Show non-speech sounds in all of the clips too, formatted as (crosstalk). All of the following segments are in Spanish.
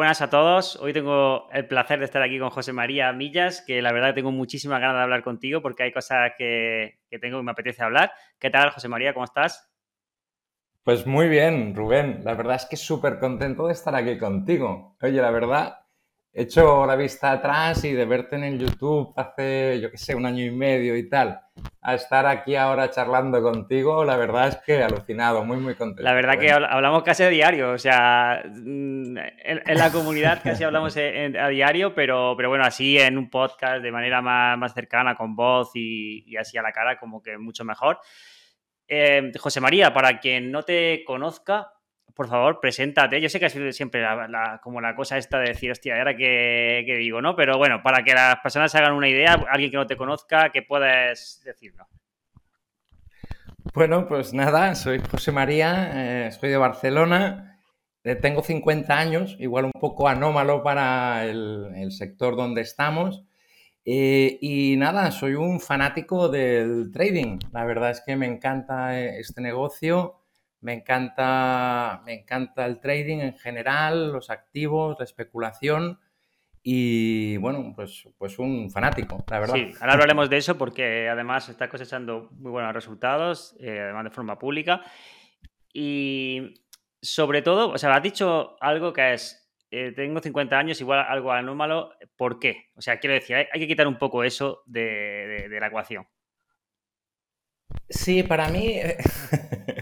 Buenas a todos. Hoy tengo el placer de estar aquí con José María Millas, que la verdad tengo muchísimas ganas de hablar contigo porque hay cosas que, tengo que me apetece hablar. ¿Qué tal, José María? ¿Cómo estás? Pues muy bien, Rubén. La verdad es que súper contento de estar aquí contigo. Oye, la verdad, hecho la vista atrás y de verte en el YouTube hace, yo qué sé, un año y medio y tal, a estar aquí ahora charlando contigo, la verdad es que alucinado, muy, muy contento. La verdad que hablamos casi a diario, o sea, mm, en, la comunidad (laughs) casi hablamos a diario, pero, pero bueno, así en un podcast de manera más, cercana, con voz y, así a la cara, como que mucho mejor. Eh, José María, para quien no te conozca, por favor, preséntate. Yo sé que ha sido siempre como la cosa esta de decir, hostia, ahora qué, digo, ¿no? Pero bueno, para que las personas se hagan una idea, alguien que no te conozca, ¿qué puedes decirnos? Bueno, pues nada, soy José María, eh, soy de Barcelona, eh, tengo 50 años, igual un poco anómalo para el, sector donde estamos. Eh, y nada, soy un fanático del trading. La verdad es que me encanta este negocio me encanta, me encanta el trading en general, los activos, la especulación y bueno, pues, pues un fanático, la verdad. Sí, ahora hablaremos de eso porque además está cosechando muy buenos resultados, eh, además de forma pública. Y sobre todo, o sea, has dicho algo que es, eh, tengo 50 años, igual algo anómalo, ¿por qué? O sea, quiero decir, hay, que quitar un poco eso de la ecuación. Sí, para mí, (laughs)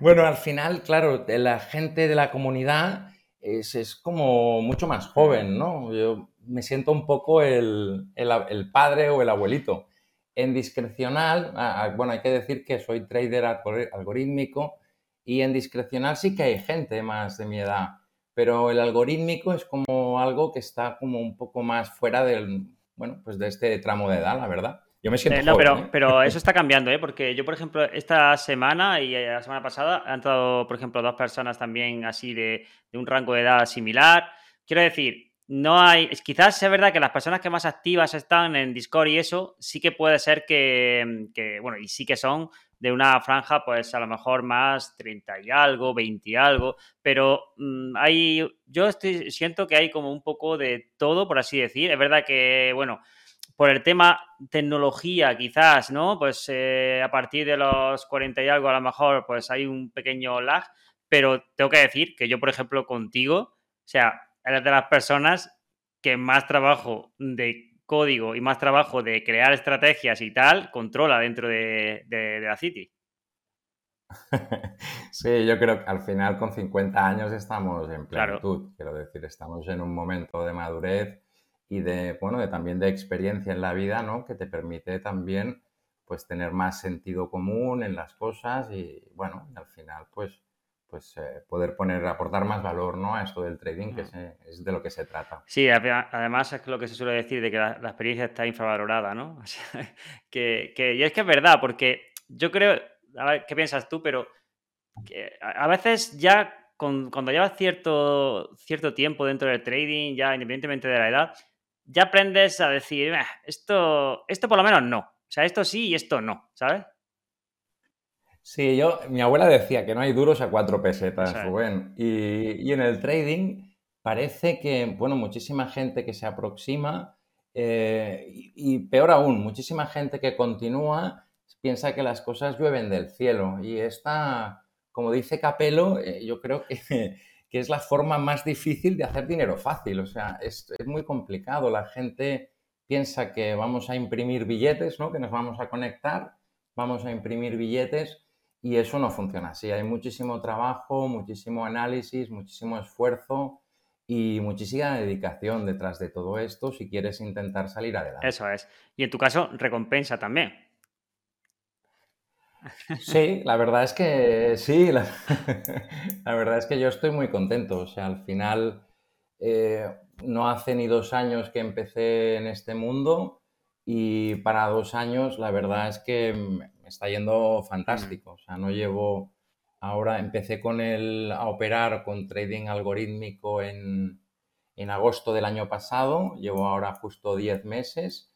bueno, al final, claro, la gente de la comunidad es, como mucho más joven, ¿no? Yo me siento un poco el, padre o el abuelito. En discrecional, bueno, hay que decir que soy trader algorítmico y en discrecional sí que hay gente más de mi edad, pero el algorítmico es como algo que está como un poco más fuera del, bueno, pues de este tramo de edad, la verdad. Yo me siento. Eh, no, pero, ¿eh? pero (laughs) eso está cambiando, ¿eh? Porque yo, por ejemplo, esta semana y la semana pasada han entrado, por ejemplo, dos personas también así de, un rango de edad similar. Quiero decir, no hay. Quizás es verdad que las personas que más activas están en Discord y eso, sí que puede ser que, bueno, y sí que son de una franja, pues a lo mejor más 30 y algo, 20 y algo, pero mm, hay, yo estoy, siento que hay como un poco de todo, por así decir. Es verdad que, bueno, por el tema tecnología, quizás, ¿no? Pues eh, a partir de los 40 y algo, a lo mejor, pues hay un pequeño lag, pero tengo que decir que yo, por ejemplo, contigo, o sea, eres de las personas que más trabajo de código y más trabajo de crear estrategias y tal controla dentro de, la City. (laughs) Sí, yo creo que al final con 50 años estamos en plenitud. Quiero decir, estamos en un momento de madurez y de, bueno, de, también de experiencia en la vida, ¿no? Que te permite también, pues, tener más sentido común en las cosas y, bueno, al final, pues, pues eh, poder poner, aportar más valor, ¿no? A esto del trading, que es, de lo que se trata. Sí, además es lo que se suele decir de que la, experiencia está infravalorada, ¿no? (laughs) que, que, y es que es verdad, porque yo creo, a ver, ¿qué piensas tú? Pero a veces ya cuando llevas cierto, cierto tiempo dentro del trading, ya independientemente de la edad, ya aprendes a decir, esto, esto por lo menos no. O sea, esto sí y esto no, ¿sabes? Sí, yo, mi abuela decía que no hay duros a cuatro pesetas, Rubén. Y, en el trading parece que, bueno, muchísima gente que se aproxima eh, y, peor aún, muchísima gente que continúa piensa que las cosas llueven del cielo. Y esta, como dice Capello, eh, yo creo que que es la forma más difícil de hacer dinero fácil. O sea, es, muy complicado. La gente piensa que vamos a imprimir billetes, ¿no? Que nos vamos a conectar, vamos a imprimir billetes y eso no funciona así. Hay muchísimo trabajo, muchísimo análisis, muchísimo esfuerzo y muchísima dedicación detrás de todo esto si quieres intentar salir adelante. Eso es. Y en tu caso, recompensa también. Sí, la verdad es que sí, (laughs) la, verdad es que yo estoy muy contento. O sea, al final eh, no hace ni dos años que empecé en este mundo y para dos años la verdad es que me está yendo fantástico. O sea, no llevo, ahora empecé con el, a operar con trading algorítmico en, en agosto del año pasado, llevo ahora justo 10 meses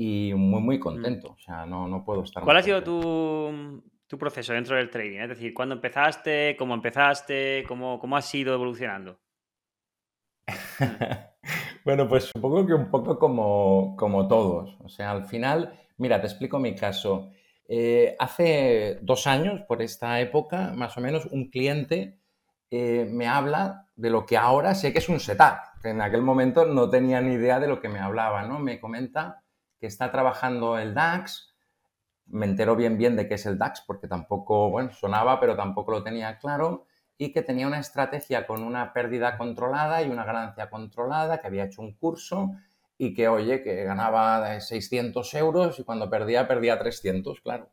y muy, muy contento. O sea, no, no puedo estar ¿Cuál ha sido tu, tu, proceso dentro del trading? Es decir, ¿cuándo empezaste? ¿Cómo empezaste? ¿Cómo, cómo has ido evolucionando? (laughs) bueno, pues supongo que un poco como, como, todos. O sea, al final, mira, te explico mi caso. Eh, hace dos años, por esta época, más o menos, un cliente eh, me habla de lo que ahora sé que es un setup, que en aquel momento no tenía ni idea de lo que me hablaba, ¿no? Me comenta que está trabajando el DAX, me entero bien bien de qué es el DAX porque tampoco, bueno, sonaba, pero tampoco lo tenía claro, y que tenía una estrategia con una pérdida controlada y una ganancia controlada, que había hecho un curso y que, oye, que ganaba 600 euros y cuando perdía, perdía 300, claro.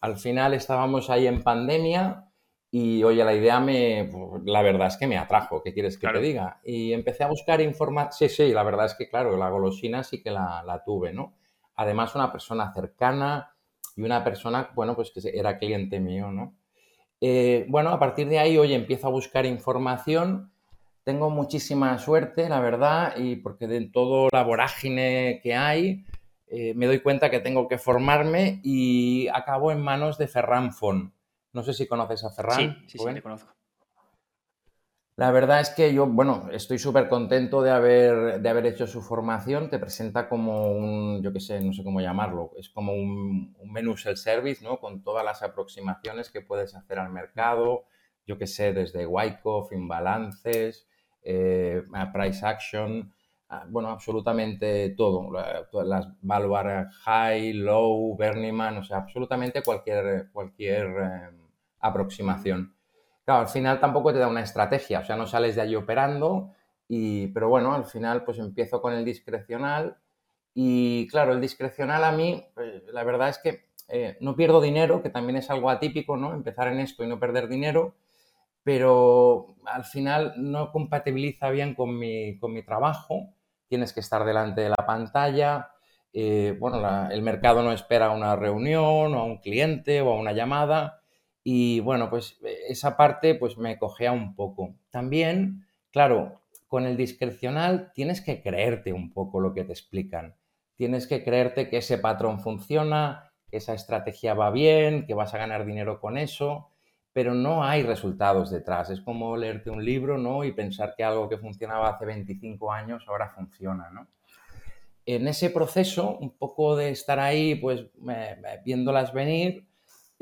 Al final estábamos ahí en pandemia y, oye, la idea me, pues, la verdad es que me atrajo, ¿qué quieres que te diga? Y empecé a buscar información, sí, sí, la verdad es que, claro, la golosina sí que la, la tuve, ¿no? Además, una persona cercana y una persona, bueno, pues que era cliente mío, ¿no? Eh, bueno, a partir de ahí, hoy empiezo a buscar información. Tengo muchísima suerte, la verdad, y porque de todo la vorágine que hay, eh, me doy cuenta que tengo que formarme y acabo en manos de Ferran Fon. No sé si conoces a Ferran. Sí, sí, sí, le conozco. La verdad es que yo, bueno, estoy súper contento de haber, de haber hecho su formación. Te presenta como un, yo qué sé, no sé cómo llamarlo, es como un, un menú self-service, ¿no? Con todas las aproximaciones que puedes hacer al mercado, yo qué sé, desde Wyckoff, imbalances, eh, price action, bueno, absolutamente todo. Las Valuar High, Low, Berniman, o sea, absolutamente cualquier, cualquier eh, aproximación. Claro, al final tampoco te da una estrategia, o sea, no sales de allí operando, y, pero bueno, al final pues empiezo con el discrecional y claro, el discrecional a mí, pues, la verdad es que eh, no pierdo dinero, que también es algo atípico, ¿no? Empezar en esto y no perder dinero, pero al final no compatibiliza bien con mi, con mi trabajo, tienes que estar delante de la pantalla, eh, bueno, el mercado no espera a una reunión o a un cliente o a una llamada, y bueno, pues eh, esa parte pues me cogea un poco. También, claro, con el discrecional tienes que creerte un poco lo que te explican. Tienes que creerte que ese patrón funciona, que esa estrategia va bien, que vas a ganar dinero con eso, pero no hay resultados detrás. Es como leerte un libro, ¿no? Y pensar que algo que funcionaba hace 25 años ahora funciona, ¿no? En ese proceso, un poco de estar ahí, pues viéndolas venir,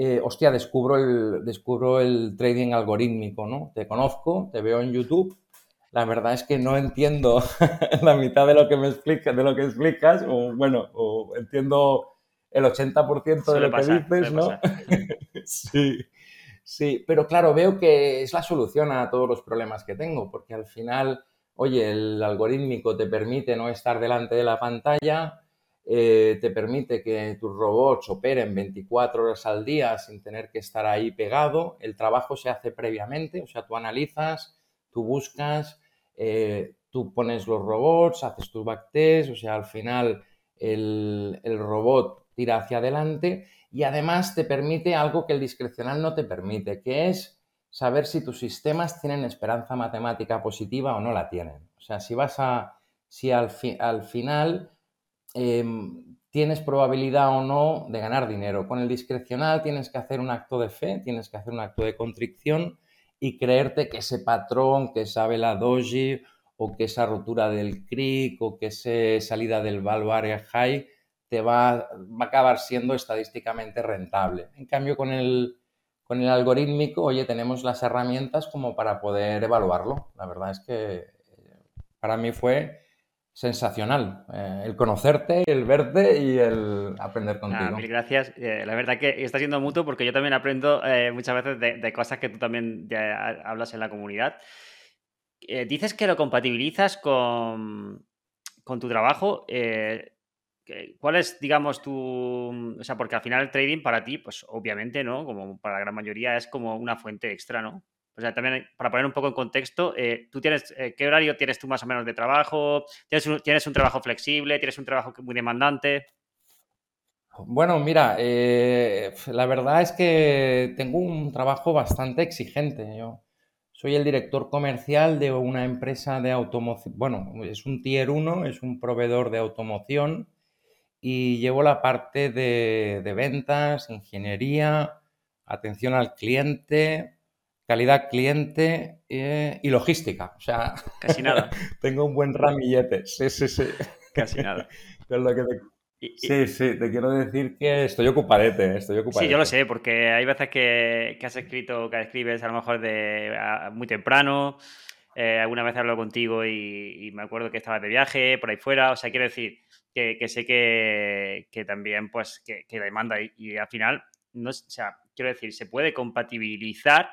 eh, hostia, descubro el, descubro el trading algorítmico, ¿no? Te conozco, te veo en YouTube. La verdad es que no entiendo (laughs) la mitad de lo que me explicas, de lo que explicas, o bueno, o entiendo el 80% de lo que dices, ¿no? (laughs) sí, sí, pero claro, veo que es la solución a todos los problemas que tengo, porque al final, oye, el algorítmico te permite no estar delante de la pantalla, eh, te permite que tus robots operen 24 horas al día sin tener que estar ahí pegado. El trabajo se hace previamente, o sea, tú analizas, tú buscas, eh, tú pones los robots, haces tus backtest, o sea, al final el, el robot tira hacia adelante y además te permite algo que el discrecional no te permite, que es saber si tus sistemas tienen esperanza matemática positiva o no la tienen. O sea, si vas a, si al, al final Em, tienes probabilidad o no de ganar dinero. Con el discrecional tienes que hacer un acto de fe, tienes que hacer un acto de contrición y creerte que ese patrón, que esa vela doji o que esa rotura del cric o que esa salida del value area high te va, va, a acabar siendo estadísticamente rentable. En cambio, con el, con el algorítmico, oye, tenemos las herramientas como para poder evaluarlo. La verdad es que eh, para mí fue sensacional. Eh, el conocerte, el verte y el aprender contigo. mil gracias. Eh, la verdad que está siendo mutuo porque yo también aprendo eh, muchas veces de, cosas que tú también ya hablas en la comunidad. dices que lo compatibilizas con, con tu trabajo. ¿Cuál es, digamos, tu... O sea, porque al final el trading para ti, pues obviamente, ¿no? Como para la gran mayoría, es como una fuente extra, ¿no? O sea, también para poner un poco en contexto, eh, ¿tú tienes, eh, qué horario tienes tú más o menos de trabajo? ¿Tienes un, ¿Tienes un trabajo flexible? ¿Tienes un trabajo muy demandante? Bueno, mira, eh, la verdad es que tengo un trabajo bastante exigente. Yo soy el director comercial de una empresa de automoción. Bueno, es un Tier 1, es un proveedor de automoción y llevo la parte de, ventas, ingeniería, atención al cliente, calidad cliente eh, y logística. O sea, casi nada. (laughs) tengo un buen ramillete. Sí, sí, sí. Casi nada. (laughs) Sí, sí, te quiero decir que estoy ocupadete, estoy ocupadete. Sí, yo lo sé, porque hay veces que, has escrito, que escribes a lo mejor de muy temprano, eh, alguna vez hablo contigo y, me acuerdo que estabas de viaje por ahí fuera, o sea, quiero decir que, sé que, también, pues, que, demanda y, al final, no, o sea, quiero decir, se puede compatibilizar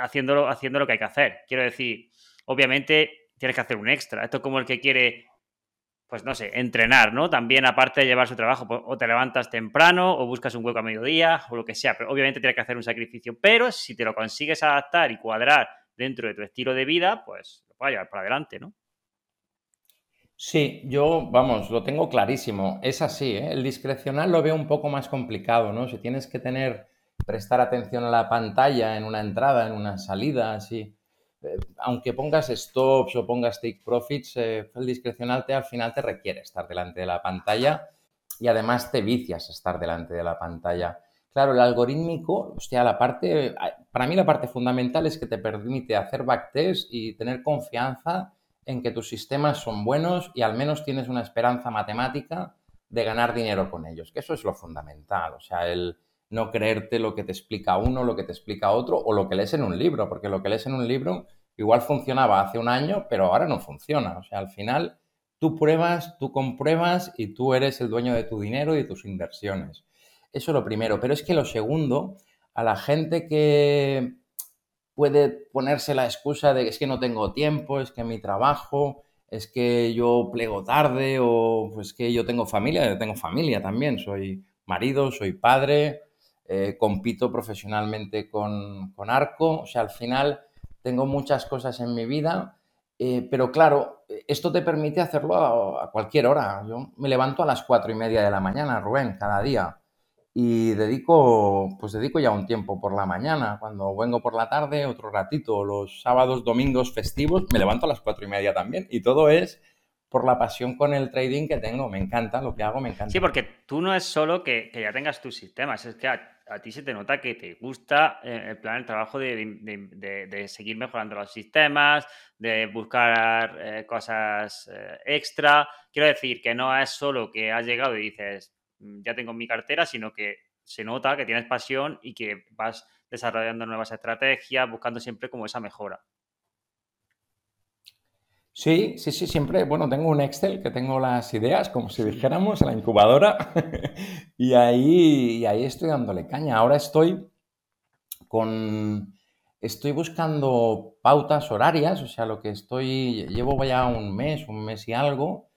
haciéndolo, haciendo lo que hay que hacer. Quiero decir, obviamente tienes que hacer un extra. Esto es como el que quiere pues no sé, entrenar, ¿no? También aparte de llevar su trabajo, pues, o te levantas temprano o buscas un hueco a mediodía o lo que sea, pero obviamente tienes que hacer un sacrificio, pero si te lo consigues adaptar y cuadrar dentro de tu estilo de vida, pues lo puedes llevar para adelante, ¿no? Sí, yo, vamos, lo tengo clarísimo. Es así, ¿eh? El discrecional lo veo un poco más complicado, ¿no? Si tienes que tener, prestar atención a la pantalla en una entrada, en una salida, así eh, aunque pongas stops o pongas take profits, eh, el discrecional te, al final te requiere estar delante de la pantalla y además te vicias estar delante de la pantalla. Claro, el algorítmico, hostia, la parte, para mí la parte fundamental es que te permite hacer backtest y tener confianza en que tus sistemas son buenos y al menos tienes una esperanza matemática de ganar dinero con ellos, que eso es lo fundamental, o sea, el, no creerte lo que te explica uno, lo que te explica otro o lo que lees en un libro, porque lo que lees en un libro igual funcionaba hace un año, pero ahora no funciona. O sea, al final tú pruebas, tú compruebas y tú eres el dueño de tu dinero y de tus inversiones. Eso es lo primero. Pero es que lo segundo, a la gente que puede ponerse la excusa de que es que no tengo tiempo, es que mi trabajo, es que yo plego tarde o pues que yo tengo familia, yo tengo familia también, soy marido, soy padre, eh, compito profesionalmente con, Arco, o sea, al final tengo muchas cosas en mi vida, eh, pero claro, esto te permite hacerlo a, cualquier hora. Yo me levanto a las cuatro y media de la mañana, Rubén, cada día, y dedico, pues dedico ya un tiempo por la mañana. Cuando vengo por la tarde, otro ratito, los sábados, domingos, festivos, me levanto a las cuatro y media también, y todo es por la pasión con el trading que tengo. Me encanta lo que hago, me encanta. Sí, porque tú no es solo que, ya tengas tus sistemas, es que a ti se te nota que te gusta eh, el plan, el trabajo de, seguir mejorando los sistemas, de buscar eh, cosas eh, extra. Quiero decir que no es solo que has llegado y dices, mm, ya tengo mi cartera, sino que se nota que tienes pasión y que vas desarrollando nuevas estrategias, buscando siempre como esa mejora. Sí, sí, sí, siempre, bueno, tengo un Excel que tengo las ideas, como si dijéramos, en la incubadora, (laughs) y ahí, ahí estoy dándole caña. Ahora estoy con, estoy buscando pautas horarias, o sea, lo que estoy, llevo ya un mes, un mes y algo,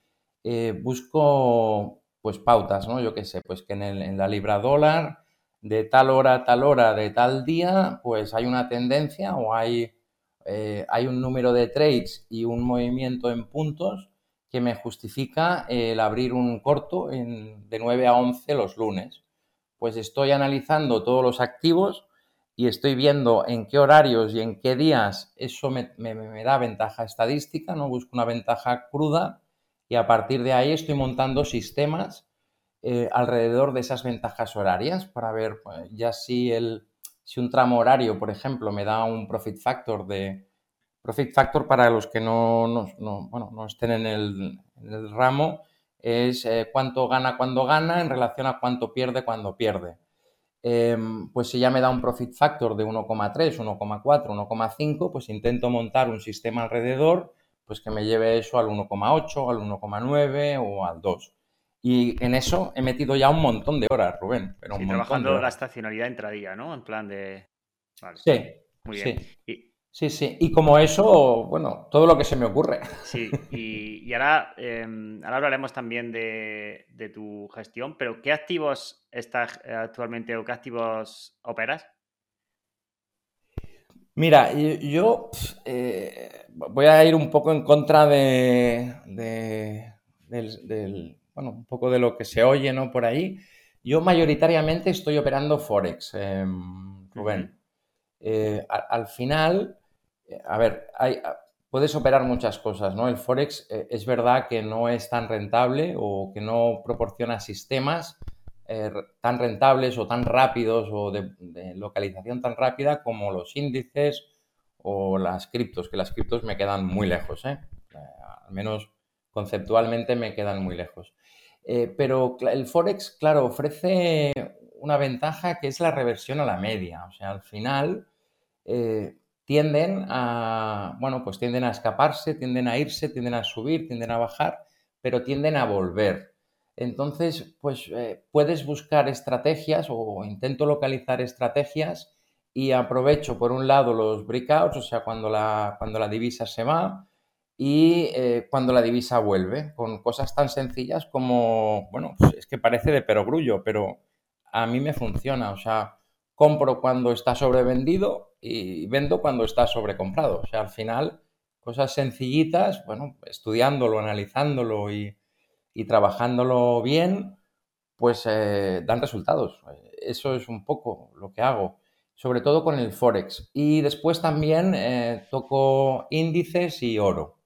eh, busco, pues, pautas, ¿no? Yo qué sé, pues que en, en la libra dólar, de tal hora a tal hora, de tal día, pues hay una tendencia o hay eh, hay un número de trades y un movimiento en puntos que me justifica el abrir un corto de 9 a 11 los lunes. Pues estoy analizando todos los activos y estoy viendo en qué horarios y en qué días eso me, da ventaja estadística, no busco una ventaja cruda y a partir de ahí estoy montando sistemas eh, alrededor de esas ventajas horarias para ver pues, ya si el, si un tramo horario, por ejemplo, me da un profit factor de... Profit factor para los que no, no, estén en el, ramo es eh, cuánto gana cuando gana en relación a cuánto pierde cuando pierde. Em, pues si ya me da un profit factor de 1,3, 1,4, 1,5, pues intento montar un sistema alrededor pues que me lleve eso al 1,8, al 1,9 o al 2. Y en eso he metido ya un montón de horas, Rubén. Pero trabajando la estacionalidad intradía, ¿no? En plan de. Sí. Muy bien. Sí. Sí, Y como eso, bueno, todo lo que se me ocurre. (laughs) Sí, y, ahora, em, ahora hablaremos también de, tu gestión, pero ¿qué activos estás actualmente o qué activos operas? Mira, yo eh, voy a ir un poco en contra de, del, bueno, un poco de lo que se oye, ¿no? Por ahí. Yo mayoritariamente estoy operando Forex, em, Rubén. Eh, al final, eh, a ver, hay, puedes operar muchas cosas, ¿no? El Forex eh, es verdad que no es tan rentable o que no proporciona sistemas tan rentables o tan rápidos o de, localización tan rápida como los índices o las criptos, que las criptos me quedan muy lejos, ¿eh? al menos conceptualmente me quedan muy lejos. Pero el Forex, claro, ofrece una ventaja que es la reversión a la media. O sea, al final, eh, tienden a, bueno, pues tienden a escaparse, tienden a irse, tienden a subir, tienden a bajar, pero tienden a volver. Entonces, pues eh, puedes buscar estrategias o intento localizar estrategias y aprovecho por un lado los breakouts, o sea, cuando la, cuando la divisa se va y eh, cuando la divisa vuelve, con cosas tan sencillas como, bueno, pues es que parece de perogrullo, pero a mí me funciona, o sea, compro cuando está sobrevendido y vendo cuando está sobrecomprado. O sea, al final, cosas sencillitas, bueno, estudiándolo, analizándolo y, trabajándolo bien, pues eh, dan resultados. Eso es un poco lo que hago, sobre todo con el Forex. Y después también eh, toco índices y oro.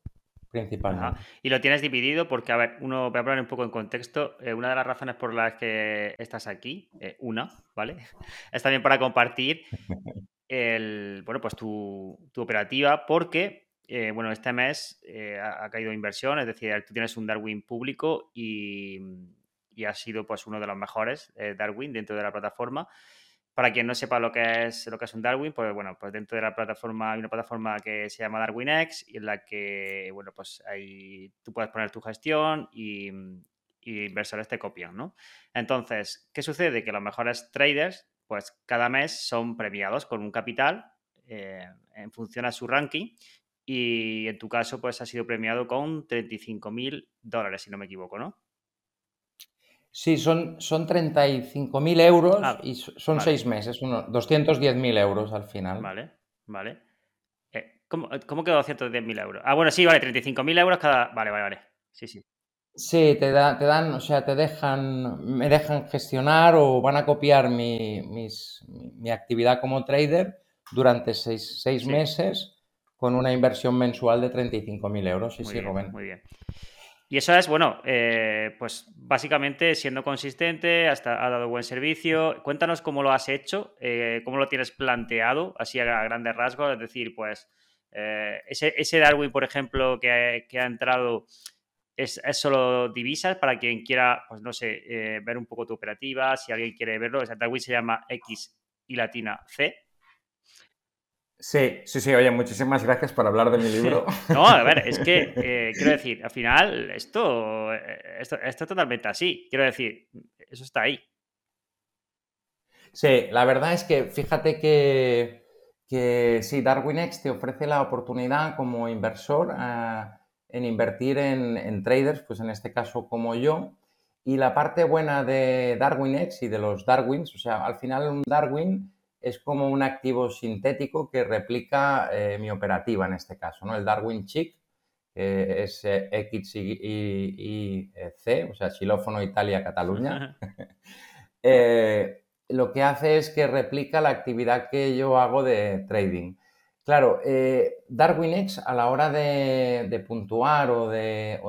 Principalmente. Y lo tienes dividido porque, a ver, uno, voy a hablar un poco en contexto. Eh, una de las razones por las que estás aquí, una, ¿vale? (laughs) Es también para compartir (laughs) el, bueno, pues tu, operativa porque, eh, bueno, este mes eh, ha, caído inversión, es decir, tú tienes un Darwin público y, y has sido pues uno de los mejores eh, Darwin dentro de la plataforma. Para quien no sepa lo que es lo que es un Darwin, pues bueno, pues dentro de la plataforma hay una plataforma que se llama DarwinX y en la que, bueno, pues ahí tú puedes poner tu gestión y, y inversores te copian, ¿no? Entonces, ¿qué sucede? Que los mejores traders pues cada mes son premiados con un capital eh, en función a su ranking y en tu caso pues ha sido premiado con 35 mil dólares, si no me equivoco, ¿no? Sí, son, son 35 mil euros ah, y son seis meses, unos 210 mil euros al final. Vale, vale. Eh, ¿cómo, ¿Cómo quedó 210 mil euros? Ah, bueno, sí, vale, 35 mil euros cada... Vale, vale, vale. Sí, sí. Sí, te, da, te dan, o sea, te dejan, me dejan gestionar o van a copiar mi, mis, mi actividad como trader durante seis, meses con una inversión mensual de 35.000 euros. Sí, sí, Rubén. Muy bien. Y eso es, bueno, eh, pues básicamente siendo consistente, hasta ha dado buen servicio. Cuéntanos cómo lo has hecho, eh, cómo lo tienes planteado, así a grandes rasgos. Es decir, pues eh, ese, Darwin, por ejemplo, que, que ha entrado es, solo divisas para quien quiera, pues no sé, eh, ver un poco tu operativa, si alguien quiere verlo. O Darwin se llama X y latina C. Sí, sí, sí, oye, muchísimas gracias por hablar de mi libro. (laughs) no, a ver, es que eh, quiero decir, al final esto, eh, esto, esto es totalmente así. Quiero decir, eso está ahí. Sí, la verdad es que fíjate que, que sí, DarwinX te ofrece la oportunidad como inversor a en invertir en, traders, pues en este caso como yo. Y la parte buena de DarwinX y de los Darwins, o sea, al final un Darwin es como un activo sintético que replica eh, mi operativa en este caso, ¿no? El Darwin Chic, que es eh, X y, C, o sea, xilófono Italia Cataluña. (laughs) (laughs) Eh, lo que hace es que replica la actividad que yo hago de trading. Claro, eh, DarwinX a la hora de, puntuar o de,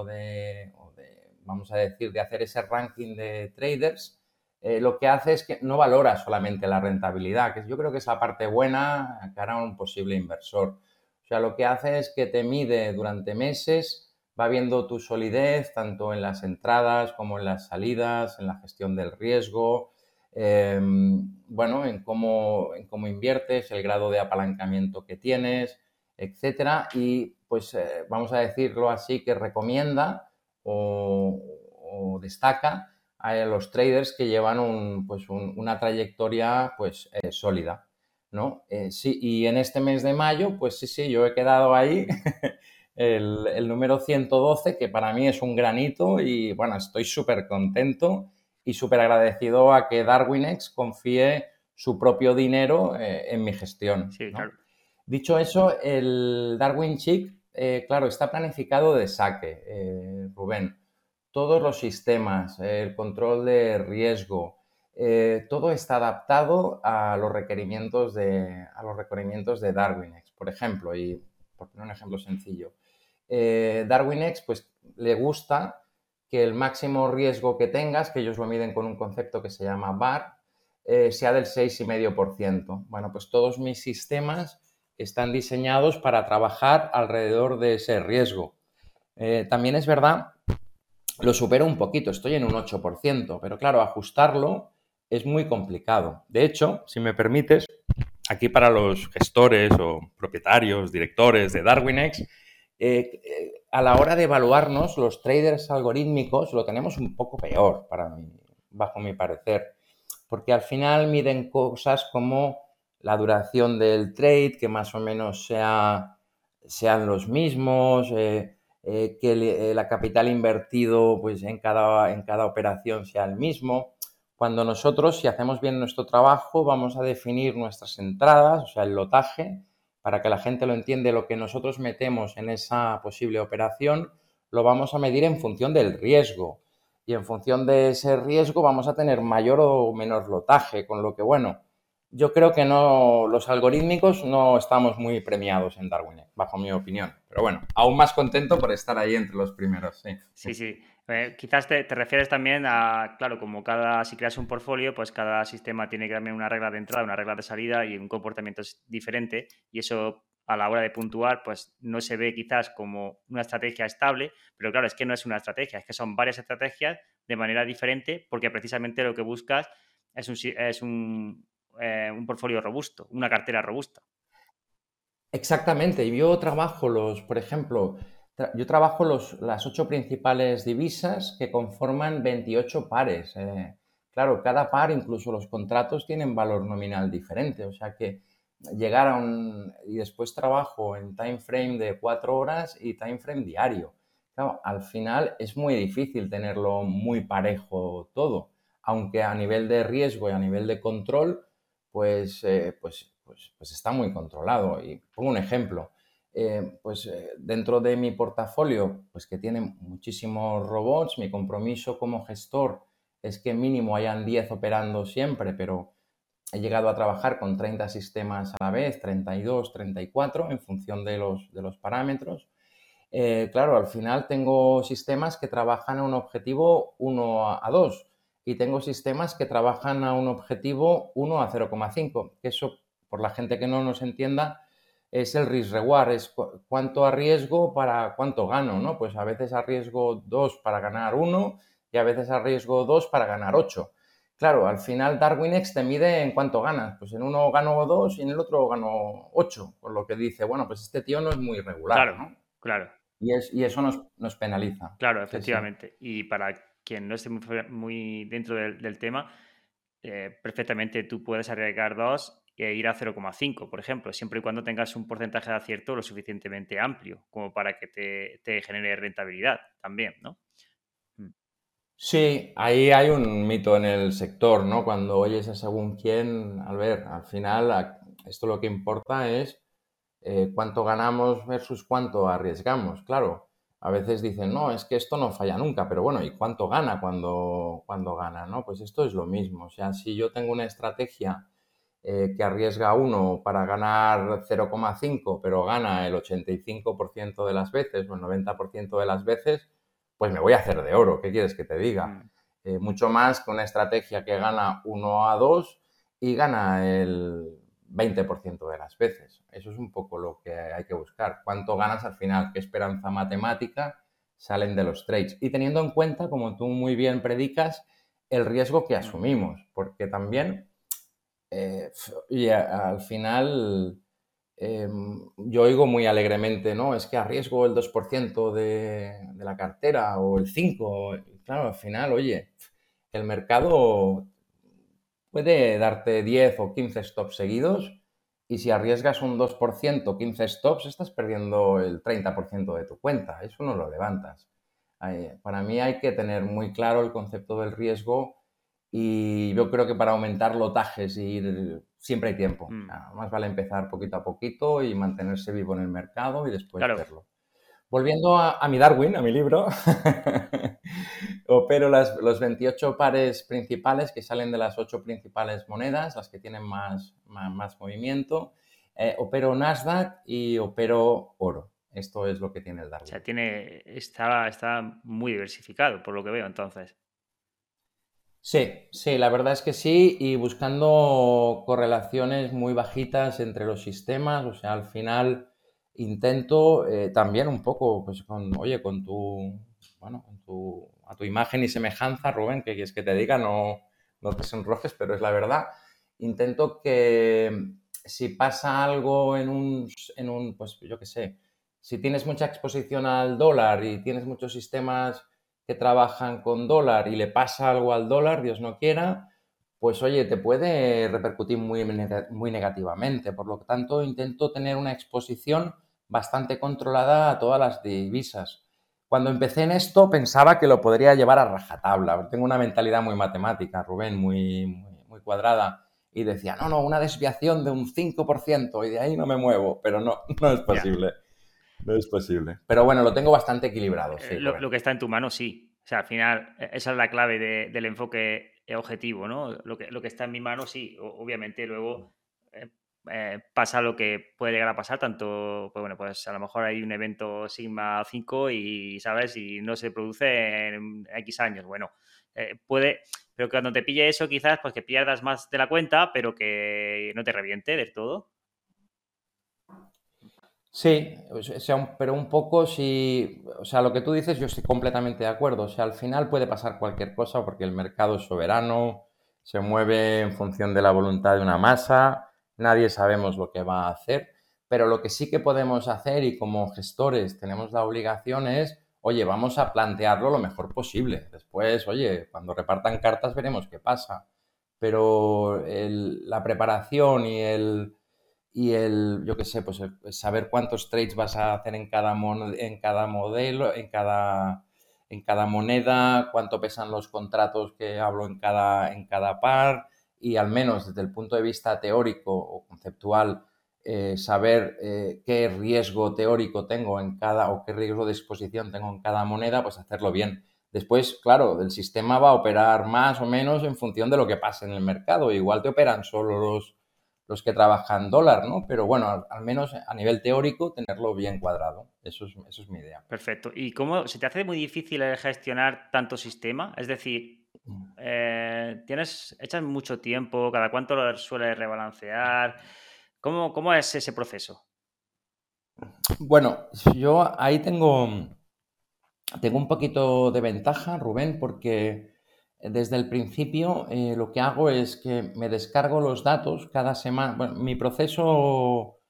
vamos a decir, de hacer ese ranking de traders, eh, lo que hace es que no valora solamente la rentabilidad, que yo creo que es la parte buena que hará un posible inversor. O sea, lo que hace es que te mide durante meses, va viendo tu solidez tanto en las entradas como en las salidas, en la gestión del riesgo, Em, bueno, en cómo, en cómo inviertes, el grado de apalancamiento que tienes, etcétera. Y pues eh, vamos a decirlo así, que recomienda o, destaca a los traders que llevan un, pues una trayectoria pues eh, sólida. ¿no? Eh, sí, y en este mes de mayo, pues sí, sí, yo he quedado ahí. (laughs) el, el número 112, que para mí es un granito y bueno, estoy súper contento y súper agradecido a que DarwinX confíe su propio dinero eh, en mi gestión. Dicho eso, el Darwin Chic, eh, claro, está planificado de saque, Rubén, todos los sistemas, el control de riesgo, eh, todo está adaptado a los requerimientos de, a los requerimientos de por ejemplo, y por poner un ejemplo sencillo. Eh, pues le gusta que el máximo riesgo que tengas, que ellos lo miden con un concepto que se llama VAR, eh, sea del 6,5%. Bueno, pues todos mis sistemas están diseñados para trabajar alrededor de ese riesgo. Eh, también es verdad, lo supero un poquito, estoy en un 8%, pero claro, ajustarlo es muy complicado. De hecho, si me permites, aquí para los gestores o propietarios, directores de DarwinX, eh, a la hora de evaluarnos, los traders algorítmicos lo tenemos un poco peor, para bajo mi parecer porque al final miden cosas como la duración del trade, que más o menos sea, sean los mismos, eh, eh, que eh, la capital invertido pues, en, cada, en cada operación sea el mismo. Cuando nosotros, si hacemos bien nuestro trabajo, vamos a definir nuestras entradas, o sea, el lotaje, para que la gente lo entienda, lo que nosotros metemos en esa posible operación, lo vamos a medir en función del riesgo y en función de ese riesgo vamos a tener mayor o menor lotaje, con lo que, bueno, yo creo que no, los algorítmicos no estamos muy premiados en Darwin, bajo mi opinión. Pero bueno, aún más contento por estar ahí entre los primeros, sí. Sí. Eh, quizás te, refieres también a, claro, como cada, si creas un portfolio, pues cada sistema tiene también una regla de entrada, una regla de salida y un comportamiento diferente y eso a la hora de puntuar, pues no se ve quizás como una estrategia estable, pero claro, es que no es una estrategia, es que son varias estrategias de manera diferente porque precisamente lo que buscas es un, es un, eh, un portfolio robusto, una cartera robusta. Exactamente, yo trabajo los, por ejemplo, yo trabajo los, las ocho principales divisas que conforman 28 pares. Eh, claro, cada par, incluso los contratos, tienen valor nominal diferente, o sea que llegar a un... y después trabajo en time frame de cuatro horas y time frame diario. Claro, al final es muy difícil tenerlo muy parejo todo, aunque a nivel de riesgo y a nivel de control, pues, eh, pues, pues, pues, está muy controlado. Y pongo un ejemplo. Eh, pues eh, dentro de mi portafolio, pues que tiene muchísimos robots, mi compromiso como gestor es que mínimo hayan 10 operando siempre, pero he llegado a trabajar con 30 sistemas a la vez, 32, 34, en función de los, de los parámetros. Claro, al final tengo sistemas que trabajan a un objetivo 1 a 2 y tengo sistemas que trabajan a un objetivo 1 a 0,5, que eso, por la gente que no nos entienda, es el risk reward, es cuánto arriesgo para cuánto gano, ¿no? Pues a veces arriesgo 2 para ganar 1 y a veces arriesgo 2 para ganar 8. Claro, al final DarwinX te mide en cuánto ganas. Pues en uno gano dos y en el otro gano ocho. Por lo que dice, bueno, pues este tío no es muy regular. Claro, ¿no? claro. Y, es, y eso nos, penaliza. Claro, efectivamente. Y para quien no esté muy, dentro del, tema, eh, perfectamente tú puedes arriesgar dos e ir a 0,5, por ejemplo, siempre y cuando tengas un porcentaje de acierto lo suficientemente amplio como para que te, genere rentabilidad también, ¿no? Sí, ahí hay un mito en el sector, ¿no? Cuando oyes a según quién, al ver, al final esto lo que importa es eh, cuánto ganamos versus cuánto arriesgamos. Claro, a veces dicen, no, es que esto no falla nunca, pero bueno, ¿y cuánto gana cuando, cuando gana? ¿no? Pues esto es lo mismo. O sea, si yo tengo una estrategia eh, que arriesga uno para ganar 0,5, pero gana el 85% de las veces o el 90% de las veces, pues me voy a hacer de oro. ¿Qué quieres que te diga? Mm. Eh, mucho más que una estrategia que gana 1 a 2 y gana el 20% de las veces. Eso es un poco lo que hay que buscar. ¿Cuánto ganas al final? ¿Qué esperanza matemática salen de los trades? Y teniendo en cuenta, como tú muy bien predicas, el riesgo que asumimos, porque también, eh, y al final Em, yo oigo muy alegremente, ¿no? Es que arriesgo el 2% de, de, la cartera o el 5%. Claro, al final, oye, el mercado puede darte 10 o 15 stops seguidos y si arriesgas un 2%, 15 stops, estás perdiendo el 30% de tu cuenta. Eso no lo levantas. Para mí hay que tener muy claro el concepto del riesgo y yo creo que para aumentar lotajes y ir siempre hay tiempo. Mm. más vale empezar poquito a poquito y mantenerse vivo en el mercado y después verlo. Volviendo a, mi Darwin, a mi libro, (laughs) opero los 28 pares principales que salen de las 8 principales monedas, las que tienen más, más, movimiento. Eh, opero Nasdaq y opero oro. Esto es lo que tiene el Darwin. O sea, tiene, está, está muy diversificado, por lo que veo, entonces. Sí, sí, la verdad es que sí, y buscando correlaciones muy bajitas entre los sistemas, o sea, al final intento eh, también un poco, pues con, oye, con tu, bueno, con tu, a tu imagen y semejanza, Rubén, que quieres que te diga, no, no te sonrojes, pero es la verdad, intento que si pasa algo en un, en un pues yo qué sé, si tienes mucha exposición al dólar y tienes muchos sistemas que trabajan con dólar y le pasa algo al dólar, Dios no quiera, pues oye, te puede repercutir muy, muy negativamente. Por lo tanto, intento tener una exposición bastante controlada a todas las divisas. Cuando empecé en esto pensaba que lo podría llevar a rajatabla. Tengo una mentalidad muy matemática, Rubén, muy, muy, cuadrada. Y decía, no, no, una desviación de un 5% y de ahí no me muevo. Pero no, (laughs) no es posible. No es posible. Pero bueno, lo tengo bastante equilibrado. Eh, lo, que está en tu mano, sí. O sea, al final, e, esa es la clave del enfoque objetivo, ¿no? Lo que, lo que está en mi mano, sí. obviamente, luego eh, eh, pasa lo que puede llegar a pasar, tanto, pues bueno, pues a lo mejor hay un evento Sigma 5 y, ¿sabes? Y no se produce en X años. Bueno, puede, pero cuando te pille eso, quizás, pues que pierdas más de la cuenta, pero que no te reviente del todo. Sí, pero un poco si, o sea, lo que tú dices yo estoy completamente de acuerdo. O sea, al final puede pasar cualquier cosa porque el mercado es soberano, se mueve en función de la voluntad de una masa, nadie sabemos lo que va a hacer, pero lo que sí que podemos hacer y como gestores tenemos la obligación es, oye, vamos a plantearlo lo mejor posible. Después, oye, cuando repartan cartas veremos qué pasa. Pero la preparación y el y el, yo qué sé, pues saber cuántos trades vas a hacer en cada, en cada modelo, en cada, en cada moneda, cuánto pesan los contratos que hablo en cada, en cada par y al menos desde el punto de vista teórico o conceptual, eh, saber eh, qué riesgo teórico tengo en cada o qué riesgo de exposición tengo en cada moneda, pues hacerlo bien. Después, claro, el sistema va a operar más o menos en función de lo que pase en el mercado. Igual te operan solo los, los que trabajan dólar, ¿no? Pero bueno, al, menos a nivel teórico, tenerlo bien cuadrado. Eso es, eso es mi idea. Perfecto. ¿Y cómo se te hace muy difícil gestionar tanto sistema? Es decir. Eh, tienes, echas mucho tiempo, cada cuánto lo sueles rebalancear. ¿Cómo, ¿Cómo es ese proceso? Bueno, yo ahí tengo, tengo un poquito de ventaja, Rubén, porque desde el principio eh, lo que hago es que me descargo los datos cada semana. Bueno, mi proceso,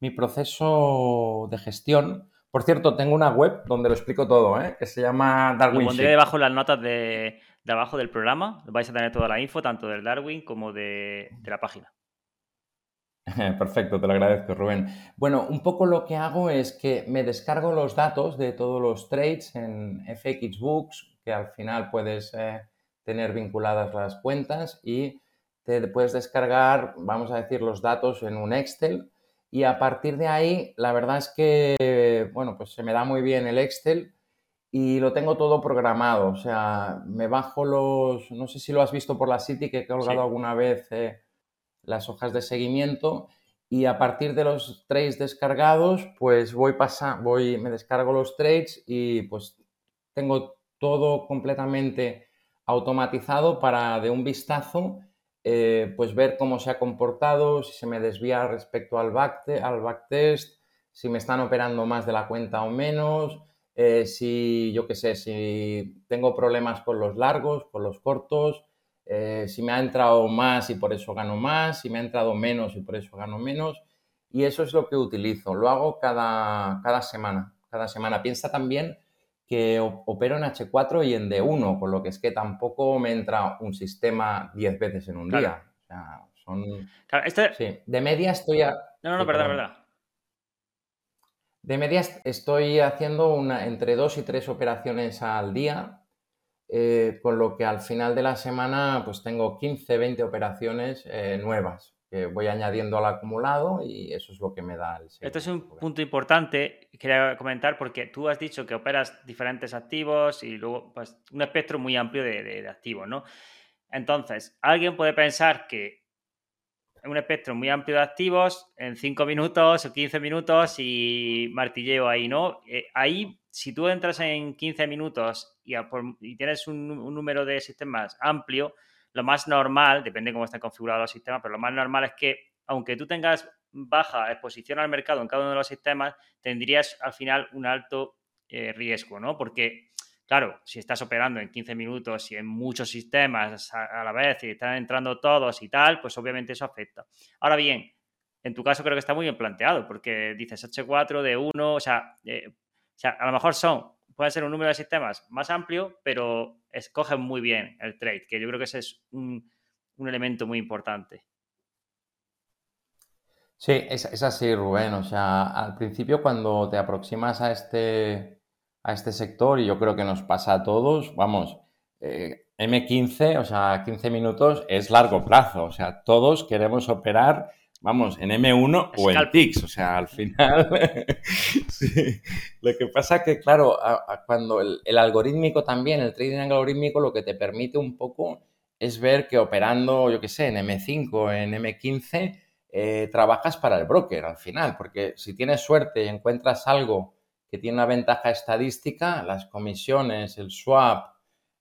mi proceso de gestión. Por cierto, tengo una web donde lo explico todo, ¿eh? que se llama Darwin. Lo pondré debajo las notas de, abajo del programa. Vais a tener toda la info, tanto del Darwin como de, de la página. (laughs) Perfecto, te lo agradezco, Rubén. Bueno, un poco lo que hago es que me descargo los datos de todos los trades en FX Books, que al final puedes eh, tener vinculadas las cuentas y te puedes descargar, vamos a decir, los datos en un Excel y a partir de ahí, la verdad es que, bueno, pues se me da muy bien el Excel y lo tengo todo programado. O sea, me bajo los, no sé si lo has visto por la City, que he colgado alguna vez eh, las hojas de seguimiento y a partir de los trades descargados, pues voy pasando, voy, me descargo los trades y pues tengo todo completamente automatizado para de un vistazo eh, pues ver cómo se ha comportado, si se me desvía respecto al, back al backtest, si me están operando más de la cuenta o menos, eh, si yo qué sé, si tengo problemas con los largos, con los cortos, eh, si me ha entrado más y por eso gano más, si me ha entrado menos y por eso gano menos. Y eso es lo que utilizo. Lo hago cada, cada semana. Cada semana. Piensa también que opero en H4 y en D1, con lo que es que tampoco me entra un sistema 10 veces en un día. O sea, son... Este sí. De media estoy... A... No, no, no, perdón, verdad. De media estoy haciendo una, entre dos y tres operaciones al día, eh, con lo que al final de la semana pues tengo 15, 20 operaciones eh, nuevas que voy añadiendo al acumulado y eso es lo que me da el Esto es un punto importante, quería comentar, porque tú has dicho que operas diferentes activos y luego pues, un espectro muy amplio de activos, ¿no? Entonces, alguien puede pensar que un espectro muy amplio de activos en 5 minutos o 15 minutos y martilleo ahí, ¿no? Eh, ahí, si tú entras en 15 minutos y, tienes un, número de sistemas amplio, lo más normal, depende de cómo están configurados los sistemas, pero lo más normal es que, aunque tú tengas baja exposición al mercado en cada uno de los sistemas, tendrías al final un alto eh, riesgo, ¿no? Porque Claro, si estás operando en 15 minutos y en muchos sistemas a, la vez y están entrando todos y tal, pues obviamente eso afecta. Ahora bien, en tu caso creo que está muy bien planteado, porque dices H4 de 1, o sea, eh, o sea, a lo mejor son, puede ser un número de sistemas más amplio, pero escogen muy bien el trade, que yo creo que ese es un, elemento muy importante. Sí, es, es, así, Rubén. O sea, al principio cuando te aproximas a este, a este sector y yo creo que nos pasa a todos, vamos, eh, M15, o sea, 15 minutos es largo plazo, o sea, todos queremos operar, vamos, en M1 o en TIX, o sea, al final, (laughs) sí. Lo que pasa que, claro, cuando el, algorítmico también, el trading algorítmico, lo que te permite un poco es ver que operando, yo qué sé, en M5, en M15, eh, trabajas para el broker al final, porque si tienes suerte y encuentras algo que tiene una ventaja estadística, las comisiones, el swap,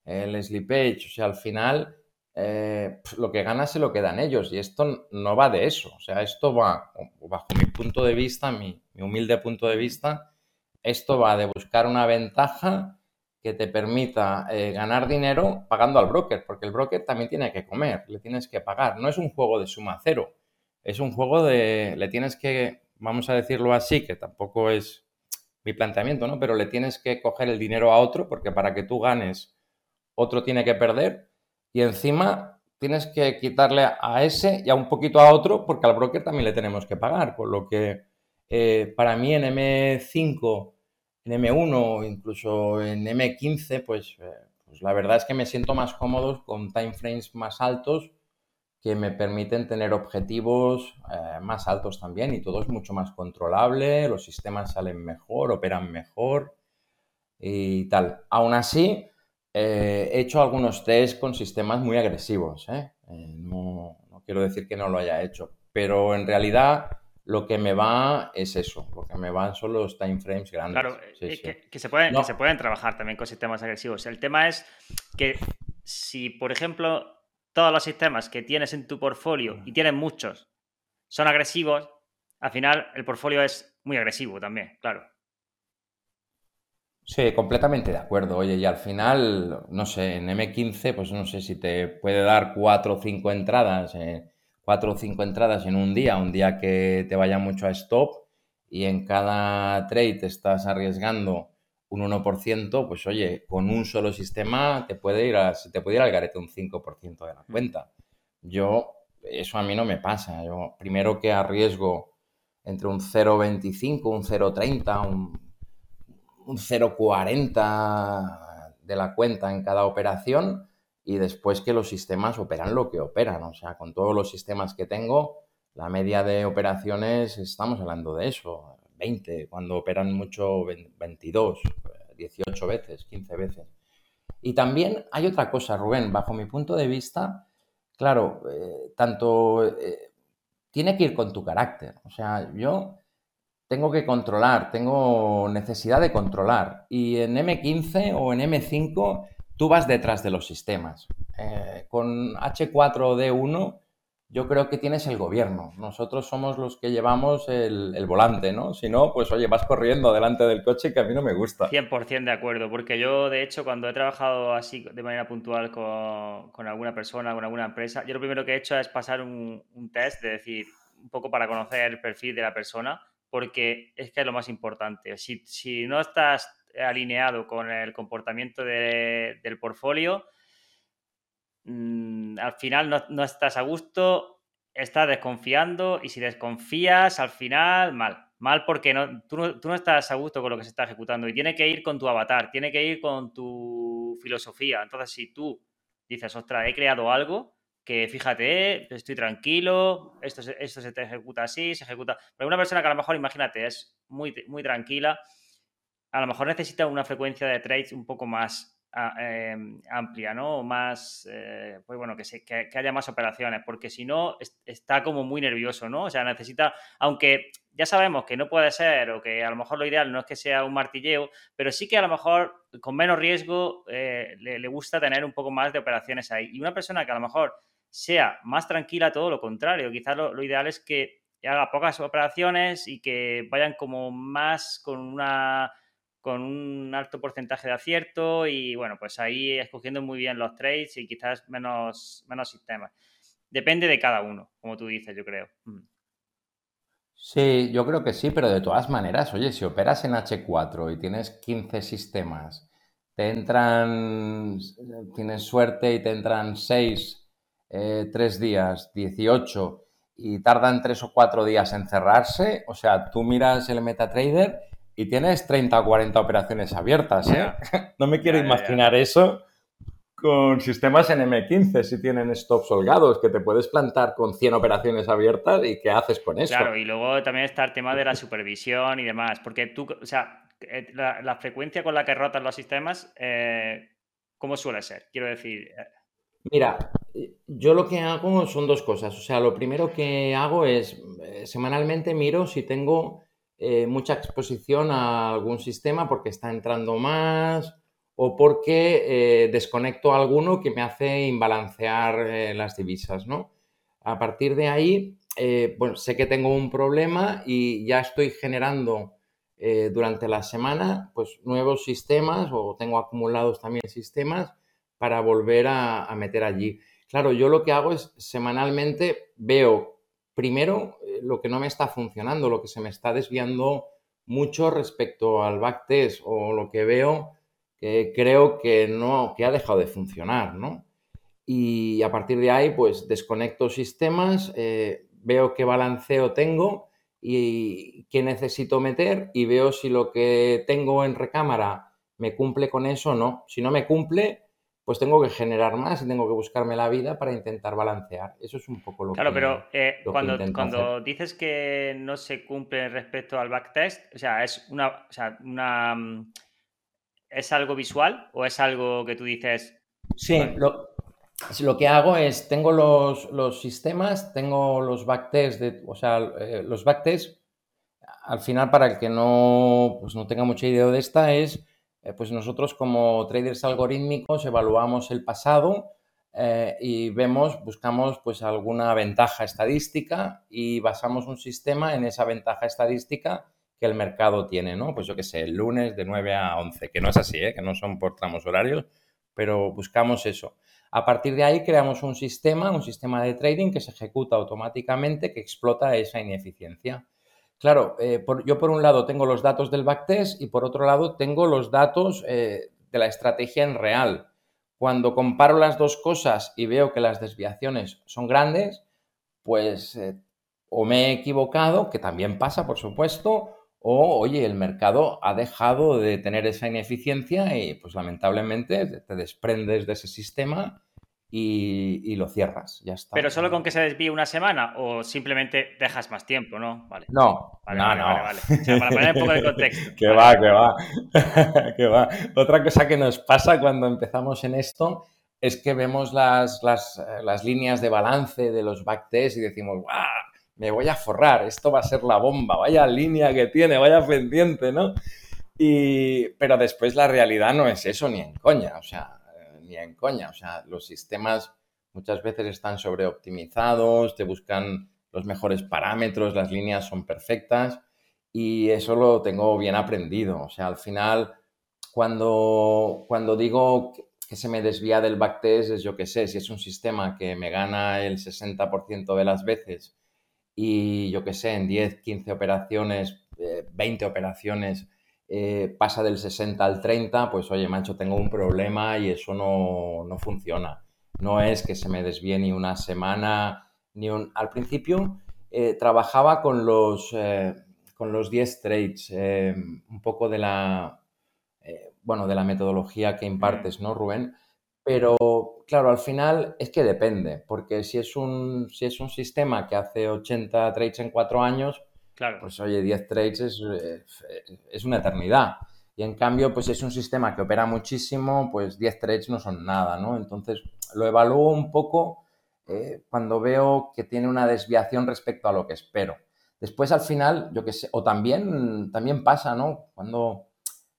el slippage, o sea, al final eh, lo que gana se lo quedan ellos y esto no va de eso, o sea, esto va, bajo mi punto de vista, mi, humilde punto de vista, esto va de buscar una ventaja que te permita eh, ganar dinero pagando al broker, porque el broker también tiene que comer, le tienes que pagar, no es un juego de suma cero, es un juego de, le tienes que, vamos a decirlo así, que tampoco es mi planteamiento, ¿no? Pero le tienes que coger el dinero a otro porque para que tú ganes, otro tiene que perder y encima tienes que quitarle a ese y a un poquito a otro porque al broker también le tenemos que pagar. Por lo que eh, para mí en M5, en M1 incluso en M15, pues, eh, pues la verdad es que me siento más cómodo con timeframes más altos que me permiten tener objetivos eh, más altos también y todo es mucho más controlable, los sistemas salen mejor, operan mejor y tal. Aún así, eh, he hecho algunos test con sistemas muy agresivos. ¿eh? No, quiero decir que no lo haya hecho, pero en realidad lo que me va es eso, lo que me van son los timeframes grandes. Claro, Que, se pueden, que se pueden trabajar también con sistemas agresivos. El tema es que si, por ejemplo, todos los sistemas que tienes en tu portfolio y tienes muchos son agresivos, al final el portfolio es muy agresivo también, claro. Sí, completamente de acuerdo. Oye, y al final, no sé, en M15, pues no sé si te puede dar cuatro o cinco entradas, eh, cuatro o cinco entradas en un día, un día que te vaya mucho a stop y en cada trade te estás arriesgando un 1%, pues oye, con un solo sistema te puede ir, a, te puede ir al garete un 5% de la mm. cuenta. Yo, eso a mí no me pasa. Yo, primero que arriesgo entre un 0,25, un 0,30, un, un 0,40 de la cuenta en cada operación y después que los sistemas operan lo que operan. O sea, con todos los sistemas que tengo, la media de operaciones, estamos hablando de eso, 20, cuando operan mucho 22, 18 veces, 15 veces. Y también hay otra cosa, Rubén, bajo mi punto de vista, claro, eh, tanto eh, tiene que ir con tu carácter. O sea, yo tengo que controlar, tengo necesidad de controlar. Y en M15 o en M5 tú vas detrás de los sistemas. Eh, con H4D1 yo creo que tienes el gobierno. Nosotros somos los que llevamos el, volante, ¿no? Si no, pues oye, vas corriendo delante del coche que a mí no me gusta. 100% de acuerdo, porque yo, de hecho, cuando he trabajado así de manera puntual con, alguna persona, con alguna empresa, yo lo primero que he hecho es pasar un, test, de decir, un poco para conocer el perfil de la persona, porque es que es lo más importante. Si, si no estás alineado con el comportamiento del portfolio, Mm, al final no, estás a gusto, estás desconfiando y si desconfías, al final, mal. Mal porque no, tú, no, estás a gusto con lo que se está ejecutando y tiene que ir con tu avatar, tiene que ir con tu filosofía. Entonces, si tú dices, ostras, he creado algo, que fíjate, estoy tranquilo, esto, esto se te ejecuta así, se ejecuta. Pero una persona que a lo mejor, imagínate, es muy, muy tranquila, a lo mejor necesita una frecuencia de trades un poco más Em, amplia, ¿no? Más, eh, pues bueno, que, se, que, haya más operaciones, porque si no, está como muy nervioso, ¿no? O sea, necesita, aunque ya sabemos que no puede ser, o que a lo mejor lo ideal no es que sea un martilleo, pero sí que a lo mejor con menos riesgo eh, le, gusta tener un poco más de operaciones ahí. Y una persona que a lo mejor sea más tranquila, todo lo contrario, quizás lo ideal es que haga pocas operaciones y que vayan como más con una con un alto porcentaje de acierto y bueno, pues ahí escogiendo muy bien los trades y quizás menos, menos sistemas. Depende de cada uno, como tú dices, yo creo. Mm. Sí, yo creo que sí, pero de todas maneras, oye, si operas en H4 y tienes 15 sistemas, te entran, tienes suerte y te entran 6, 3 eh, días, 18 y tardan 3 o 4 días en cerrarse, o sea, tú miras el MetaTrader y tienes 30 o 40 operaciones abiertas, ¿eh? (laughs) No me quiero imaginar eso con sistemas en M15 si tienen stops holgados, que te puedes plantar con 100 operaciones abiertas y qué haces con eso. Claro, y luego también está el tema de la supervisión y demás, porque tú, o sea, eh, la, frecuencia con la que rotan los sistemas, eh, ¿cómo suele ser? Quiero decir... Eh, Mira, yo lo que hago son dos cosas. O sea, lo primero que hago es, semanalmente miro si tengo eh, mucha exposición a algún sistema porque está entrando más o porque eh, desconecto alguno que me hace imbalancear eh, las divisas, ¿no? A partir de ahí, bueno, sé que tengo un problema y ya estoy generando durante la semana pues nuevos sistemas o tengo acumulados también sistemas para volver a, a meter allí. Claro, yo lo que hago es semanalmente veo primero lo que no me está funcionando, lo que se me está desviando mucho respecto al backtest o lo que veo que creo que no, que ha dejado de funcionar, ¿no? Y a partir de ahí, pues desconecto sistemas, eh, veo qué balanceo tengo y qué necesito meter y veo si lo que tengo en recámara me cumple con eso o no. Si no me cumple, pues tengo que generar más y tengo que buscarme la vida para intentar balancear. Eso es un poco lo que... Claro, pero eh, cuando, cuando dices que no se cumple respecto al backtest, o sea, es una, o sea, una... Mm, ¿Es algo visual o es algo que tú dices? Sí, lo, lo que hago es, tengo los, los sistemas, tengo los backtests, de, o sea, eh, los backtests, al final para el que no, pues no tenga mucha idea de esta, es eh, pues nosotros como traders algorítmicos evaluamos el pasado eh, y vemos, buscamos pues alguna ventaja estadística y basamos un sistema en esa ventaja estadística que el mercado tiene, ¿no? Pues yo qué sé, el lunes de 9 a 11, que no es así, ¿eh? que no son por tramos horarios, pero buscamos eso. A partir de ahí creamos un sistema, un sistema de trading que se ejecuta automáticamente, que explota esa ineficiencia. Claro, eh, yo por un lado tengo los datos del backtest y por otro lado tengo los datos eh, de la estrategia en real. Cuando comparo las dos cosas y veo que las desviaciones son grandes, pues eh, o me he equivocado, que también pasa, por supuesto, o oye, el mercado ha dejado de tener esa ineficiencia y pues lamentablemente te desprendes de ese sistema y, lo cierras, ya está. ¿Pero solo con que se desvíe una semana o simplemente dejas más tiempo, no? Vale. No, vale, no, vale, no. Vale, o sea, para poner un poco de contexto. (laughs) que va, que (laughs) va, que va. Otra cosa que nos pasa cuando empezamos en esto es que vemos las, las, las líneas de balance de los backtests y decimos, ¡guau! Me voy a forrar, esto va a ser la bomba, vaya línea que tiene, vaya pendiente, ¿no? Y, pero después la realidad no es eso ni en coña, o sea, en coña. O sea, los sistemas muchas veces están sobreoptimizados, te buscan los mejores parámetros, las líneas son perfectas y eso lo tengo bien aprendido. O sea, al final, cuando, cuando digo que se me desvía del backtest, es yo que sé, si es un sistema que me gana el 60% de las veces y yo que sé, en 10, 15 operaciones, 20 eh, operaciones, eh, pasa del 60 al 30, pues oye, macho, tengo un problema y eso no, funciona. No es que se me desvíe ni una semana, ni un... Al principio eh, trabajaba con los, eh, con los 10 trades, un poco de la, bueno, de la metodología que impartes, ¿no, Rubén? Pero claro, al final es que depende, porque si es un, si es un sistema que hace 80 trades en 4 años, claro. pues oye, 10 trades es, es, una eternidad. Y en cambio, pues es un sistema que opera muchísimo, pues 10 trades no son nada, ¿no? Entonces, lo evalúo un poco eh, cuando veo que tiene una desviación respecto a lo que espero. Después, al final, yo qué sé, o también, también pasa, ¿no? Cuando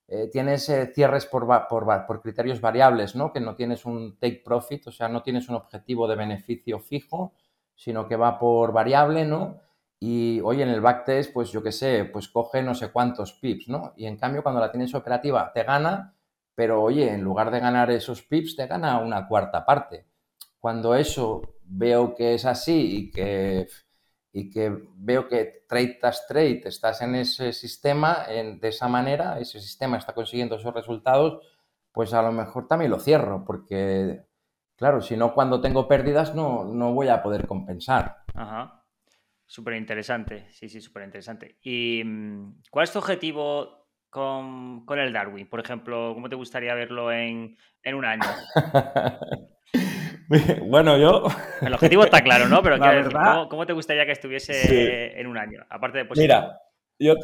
eh, tienes eh, cierres por, por, criterios variables, ¿no? Que no tienes un take profit, o sea, no tienes un objetivo de beneficio fijo, sino que va por variable, ¿no? Y oye, en el backtest, pues yo qué sé, pues coge no sé cuántos pips, ¿no? Y en cambio, cuando la tienes operativa, te gana, pero oye, en lugar de ganar esos pips, te gana una cuarta parte. Cuando eso veo que es así y que y que veo que trade tras trade estás en ese sistema de esa manera, ese sistema está consiguiendo esos resultados, pues a lo mejor también lo cierro, porque claro, si no cuando tengo pérdidas no, no voy a poder compensar. Ajá. Súper interesante, sí, sí, súper interesante. ¿Y mm, cuál es tu objetivo con, el Darwin? Por ejemplo, ¿cómo te gustaría verlo en, en un año? (laughs) bueno, yo. El objetivo está claro, ¿no? Pero (laughs) ¿cómo, te gustaría que estuviese en un año? Aparte de Mira, yo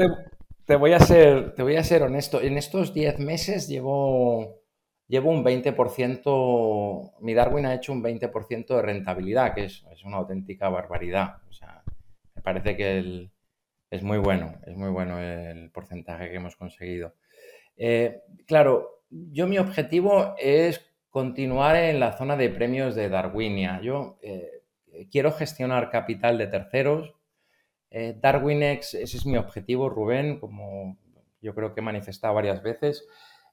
te, voy a ser, te voy a ser honesto. En estos 10 meses llevo, llevo un 20%. Mi Darwin ha hecho un 20% de rentabilidad, que es, una auténtica barbaridad. O sea, parece que es muy bueno, es muy bueno el porcentaje que hemos conseguido. Eh, claro, yo mi objetivo es continuar en la zona de premios de Darwinia. Yo eh, quiero gestionar capital de terceros. Eh, Darwinex, ese es mi objetivo, Rubén, como yo creo que he manifestado varias veces.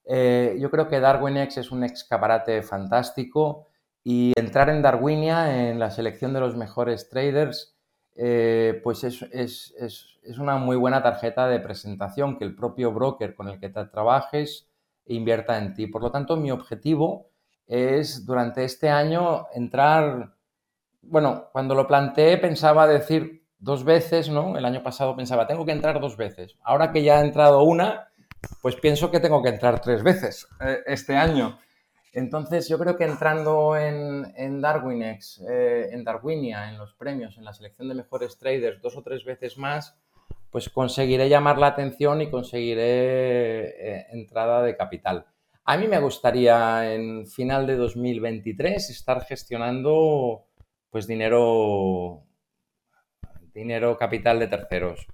Eh, yo creo que Darwinex es un escaparate fantástico y entrar en Darwinia, en la selección de los mejores traders, pues es, es, una muy buena tarjeta de presentación que el propio broker con el que te trabajes invierta en ti. Por lo tanto, mi objetivo es durante este año entrar, bueno, cuando lo planteé pensaba decir dos veces, ¿no? El año pasado pensaba, tengo que entrar dos veces. Ahora que ya he entrado una, pues pienso que tengo que entrar tres veces eh, este año. Entonces yo creo que entrando en, en Darwinex, eh, en Darwinia, en los premios, en la selección de mejores traders dos o tres veces más, pues conseguiré llamar la atención y conseguiré eh, entrada de capital. A mí me gustaría en final de 2023 estar gestionando pues dinero, dinero capital de terceros.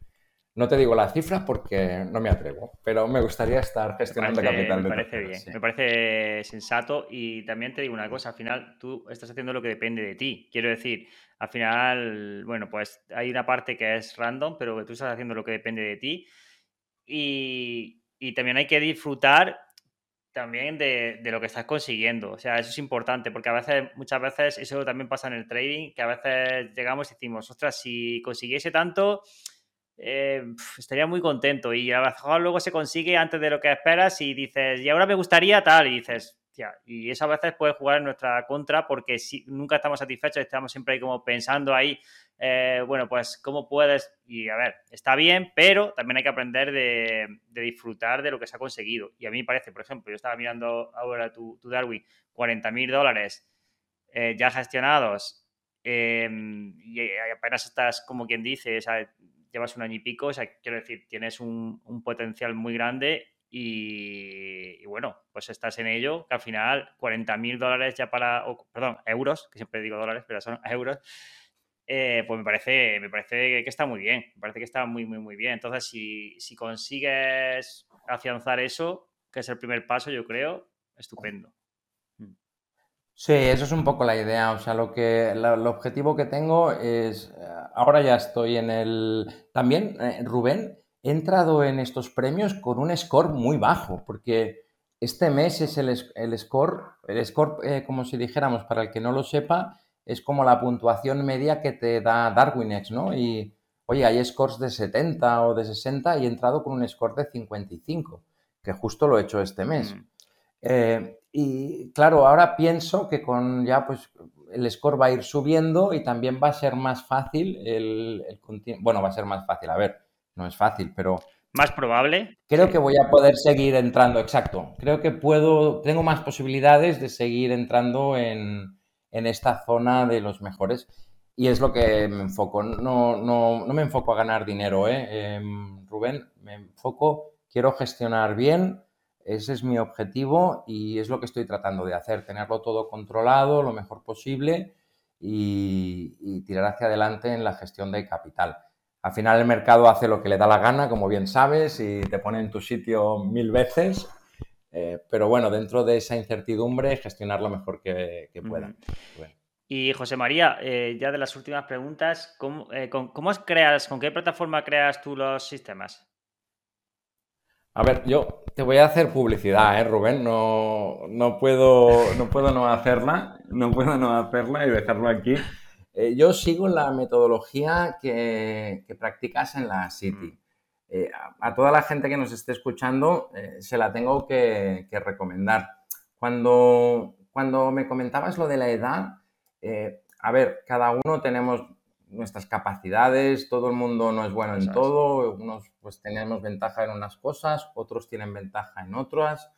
No te digo la cifra porque no me atrevo, pero me gustaría estar gestionando capital de. Me parece bien, me parece sensato y también te digo una cosa, al final tú estás haciendo lo que depende de ti. Quiero decir, al final, bueno, pues hay una parte que es random, pero tú estás haciendo lo que depende de ti y, y también hay que disfrutar también de, lo que estás consiguiendo. O sea, eso es importante porque a veces, muchas veces, eso también pasa en el trading, que a veces llegamos y decimos, ostras, si consiguiese tanto, eh, estaría muy contento. Y a lo mejor luego se consigue antes de lo que esperas y dices, y ahora me gustaría tal, y dices, y eso a veces puede jugar en nuestra contra porque si, nunca estamos satisfechos, estamos siempre ahí como pensando ahí, eh, bueno, pues cómo puedes, y a ver, está bien, pero también hay que aprender de, disfrutar de lo que se ha conseguido. Y a mí me parece, por ejemplo, yo estaba mirando ahora tu, Darwin, 40 mil dólares eh, ya gestionados em, y apenas estás, como quien dice, llevas un año y pico, o sea, quiero decir, tienes un, potencial muy grande y, bueno, pues estás en ello, que al final 40 mil dólares ya para, perdón, euros, que siempre digo dólares, pero son euros, eh, pues me parece, me parece que está muy bien, me parece que está muy, muy, muy bien. Entonces, si, si consigues afianzar eso, que es el primer paso, yo creo, estupendo. Sí, eso es un poco la idea. O sea, lo que el objetivo que tengo es. Eh, ahora ya estoy en el. También, eh, Rubén, he entrado en estos premios con un score muy bajo, porque este mes es el, score, el score, eh, como si dijéramos, para el que no lo sepa, es como la puntuación media que te da Darwinex, ¿no? Y, oye, hay scores de 70 o de 60 y he entrado con un score de 55, que justo lo he hecho este mes. Mm. Eh, y claro, ahora pienso que con ya pues el score va a ir subiendo y también va a ser más fácil el, el bueno, va a ser más fácil, a ver, no es fácil, pero Más probable. Creo que voy a poder seguir entrando, exacto. Creo que puedo, tengo más posibilidades de seguir entrando en, esta zona de los mejores. Y es lo que me enfoco. No, no, no me enfoco a ganar dinero, ¿eh? Em, Rubén. Me enfoco, quiero gestionar bien. Ese es mi objetivo y es lo que estoy tratando de hacer. Tenerlo todo controlado lo mejor posible y, y tirar hacia adelante en la gestión de capital. Al final el mercado hace lo que le da la gana, como bien sabes, y te pone en tu sitio mil veces. Eh, pero bueno, dentro de esa incertidumbre, gestionar lo mejor que, pueda. Y José María, eh, ya de las últimas preguntas, ¿cómo, eh, con, creas, con qué plataforma creas tú los sistemas? A ver, yo te voy a hacer publicidad, ¿eh, Rubén? No, no, puedo, no puedo no hacerla, no puedo no hacerla y dejarlo aquí. Eh, yo sigo la metodología que, practicas en la City. Mm. Eh, a, toda la gente que nos esté escuchando eh, se la tengo que, recomendar. Cuando, cuando me comentabas lo de la edad, a ver, cada uno tenemos nuestras capacidades, todo el mundo no es bueno en todo, unos pues tenemos ventaja en unas cosas, otros tienen ventaja en otras,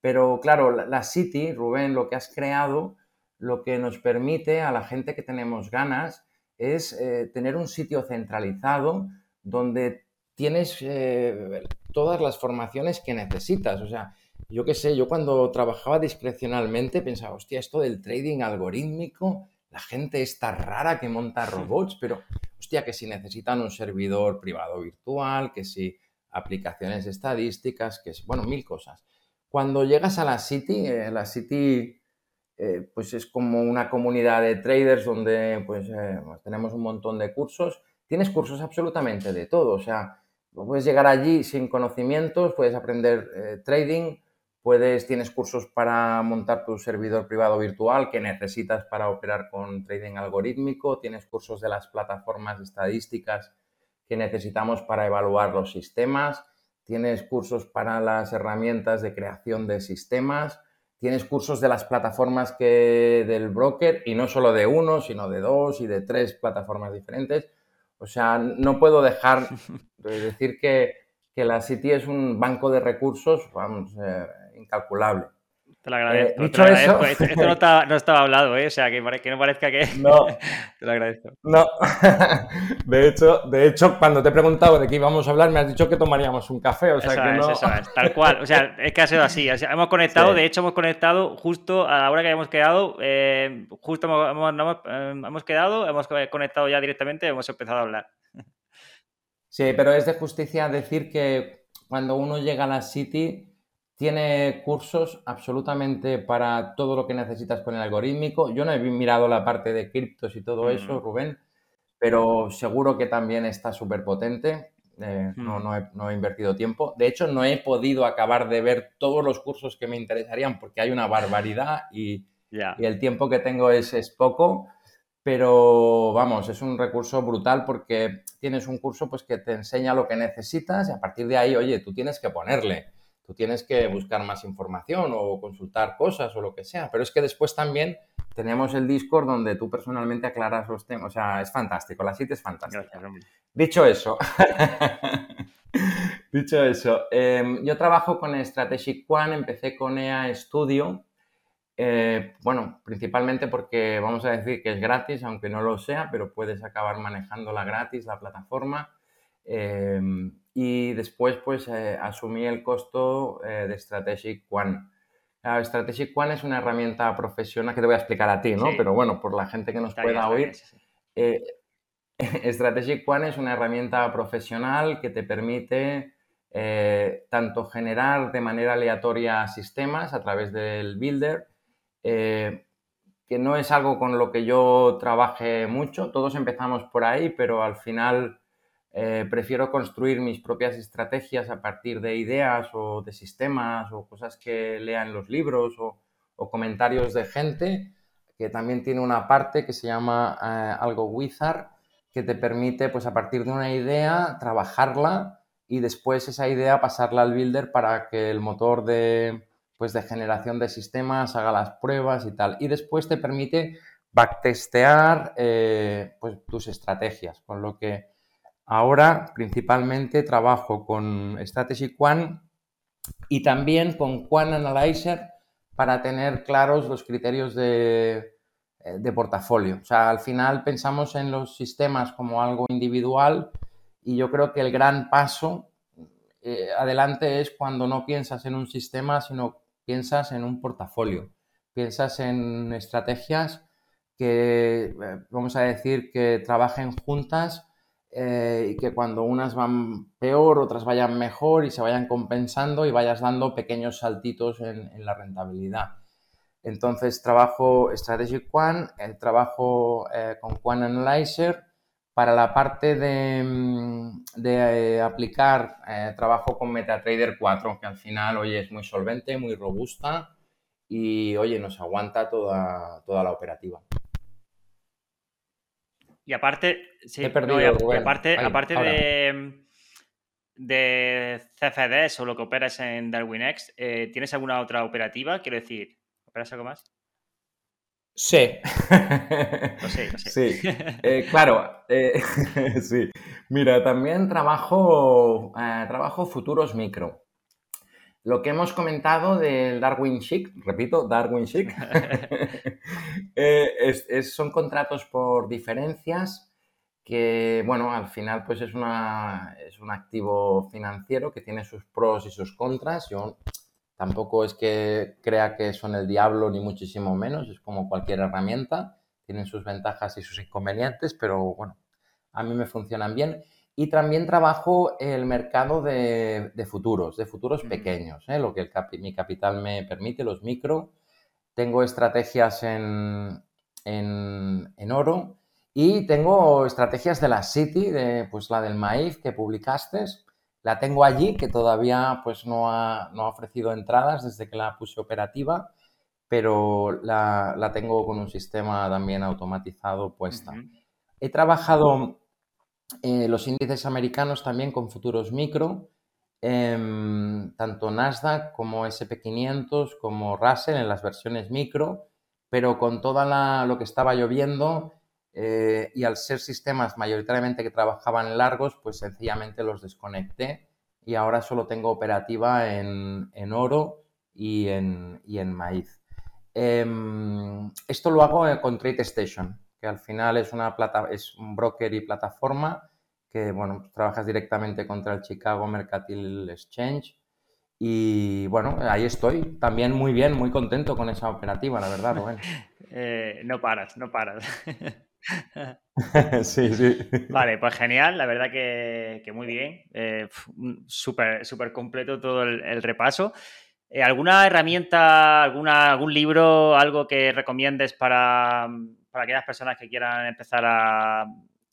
pero claro, la City, Rubén, lo que has creado lo que nos permite a la gente que tenemos ganas es eh, tener un sitio centralizado donde tienes eh, todas las formaciones que necesitas. O sea, yo qué sé, yo cuando trabajaba discrecionalmente pensaba, hostia, esto del trading algorítmico, la gente está rara que monta robots, pero hostia, que si necesitan un servidor privado virtual, que si aplicaciones estadísticas, que es, bueno, mil cosas. Cuando llegas a la City, eh, la City eh, pues es como una comunidad de traders donde pues, eh, pues, tenemos un montón de cursos. Tienes cursos absolutamente de todo, o sea, puedes llegar allí sin conocimientos, puedes aprender eh, trading, puedes, tienes cursos para montar tu servidor privado virtual que necesitas para operar con trading algorítmico, tienes cursos de las plataformas estadísticas que necesitamos para evaluar los sistemas, tienes cursos para las herramientas de creación de sistemas, tienes cursos de las plataformas que del broker y no solo de uno, sino de dos y de tres plataformas diferentes. O sea, no puedo dejar (laughs) de decir que, que la City es un banco de recursos, vamos, eh, incalculable. Te lo agradezco. Eh, Eso... Esto, (laughs) no, estaba, hablado, ¿eh? O sea, que, que no parezca que. No. (laughs) te lo agradezco. No. (laughs) de, hecho, de hecho, cuando te he preguntado de qué íbamos a hablar, me has dicho que tomaríamos un café. O sea, eso que es, no... eso es, tal cual. O sea, es que ha sido así. hemos conectado, de hecho, hemos conectado justo a la hora que habíamos quedado. Eh, justo hemos, hemos, hemos quedado, hemos conectado ya directamente, hemos empezado a hablar. Sí, pero es de justicia decir que cuando uno llega a la City tiene cursos absolutamente para todo lo que necesitas con el algorítmico. Yo no he mirado la parte de criptos y todo eso, Rubén, pero seguro que también está súper potente. Eh, no, no, he, invertido tiempo. De hecho, no he podido acabar de ver todos los cursos que me interesarían porque hay una barbaridad y, y el tiempo que tengo es, es, poco. Pero vamos, es un recurso brutal porque tienes un curso pues, que te enseña lo que necesitas y a partir de ahí, oye, tú tienes que ponerle. Tú tienes que buscar más información o consultar cosas o lo que sea, pero es que después también tenemos el Discord donde tú personalmente aclaras los temas. O sea, es fantástico, la site es fantástica. Dicho eso, (laughs) dicho eso, em, yo trabajo con Strategic One, empecé con EA Studio. Eh, bueno, principalmente porque vamos a decir que es gratis, aunque no lo sea, pero puedes acabar manejándola gratis, la plataforma. Em, y después pues eh, asumí el costo eh, de Strategic One. Strategic One es una herramienta profesional que te voy a explicar a ti, ¿no? Pero bueno, por la gente que nos pueda oír, eh, (laughs) Strategic One es una herramienta profesional que te permite tanto generar de manera aleatoria sistemas a través del builder, que no es algo con lo que yo trabaje mucho, todos empezamos por ahí, pero al final eh, prefiero construir mis propias estrategias a partir de ideas o de sistemas o cosas que lea en los libros o, comentarios de gente, que también tiene una parte que se llama eh, algo wizard, que te permite, pues a partir de una idea, trabajarla y después esa idea pasarla al builder para que el motor de, pues, de generación de sistemas haga las pruebas y tal. Y después te permite backtestear eh, pues, tus estrategias, con lo que Ahora principalmente trabajo con Strategy Quant y también con Quant Analyzer para tener claros los criterios de, eh, de portafolio. O sea, al final pensamos en los sistemas como algo individual y yo creo que el gran paso eh, adelante es cuando no piensas en un sistema, sino piensas en un portafolio, piensas en estrategias que, eh, vamos a decir, que trabajen juntas y que cuando unas van peor, otras vayan mejor y se vayan compensando y vayas dando pequeños saltitos en la rentabilidad. Entonces trabajo Strategic Quant, eh, trabajo eh, con Quant Analyzer. Para la parte de, mm, eh, aplicar, trabajo con MetaTrader 4, que al final, oye, es muy solvente, muy robusta y, oye, nos aguanta toda, toda la operativa. Y aparte, sí, aparte, aparte de, de CFDs o lo que operas en DarwinX, ¿tienes alguna otra operativa? Quiero decir, ¿Esperas algo más? Sí. Lo sé, lo sé. Sí, eh, claro, eh, (laughs) sí. Mira, también trabajo, eh, trabajo futuros micro. Lo que hemos comentado del Darwin Chic, repito, Darwin Chic, (laughs) son contratos por diferencias que, bueno, al final pues es, una, es un activo financiero que tiene sus pros y sus contras. Yo Tampoco es que crea que son el diablo ni muchísimo menos, es como cualquier herramienta, tienen sus ventajas y sus inconvenientes, pero bueno, a mí me funcionan bien. Y también trabajo el mercado de, futuros, de futuros pequeños, ¿eh? lo que el mi capital me permite, los micro. Tengo estrategias en, en, oro y tengo estrategias de la City, de, pues la del maíz que publicaste, la tengo allí, que todavía pues, no, ha, ofrecido entradas desde que la puse operativa, pero la, tengo con un sistema también automatizado puesta. He trabajado eh, los índices americanos también con futuros micro, em, tanto Nasdaq como SP500 como Russell en las versiones micro, pero con todo lo que estaba lloviendo eh, y al ser sistemas mayoritariamente que trabajaban largos, pues sencillamente los desconecté y ahora solo tengo operativa en, oro y en, en maíz. Em, esto lo hago con TradeStation, que al final es, una plata, es un broker y plataforma que, bueno, pues trabajas directamente contra el Chicago Mercantile Exchange. Y bueno, ahí estoy, también muy bien, muy contento con esa operativa, la verdad, Rubén. (laughs) Eh, no paras, no paras. (laughs) (laughs) sí, sí. Vale, pues genial, la verdad que, muy bien. Eh, súper super completo todo el, repaso. Eh, ¿Alguna herramienta, alguna, algún libro, algo que recomiendes para, aquellas personas que quieran empezar a,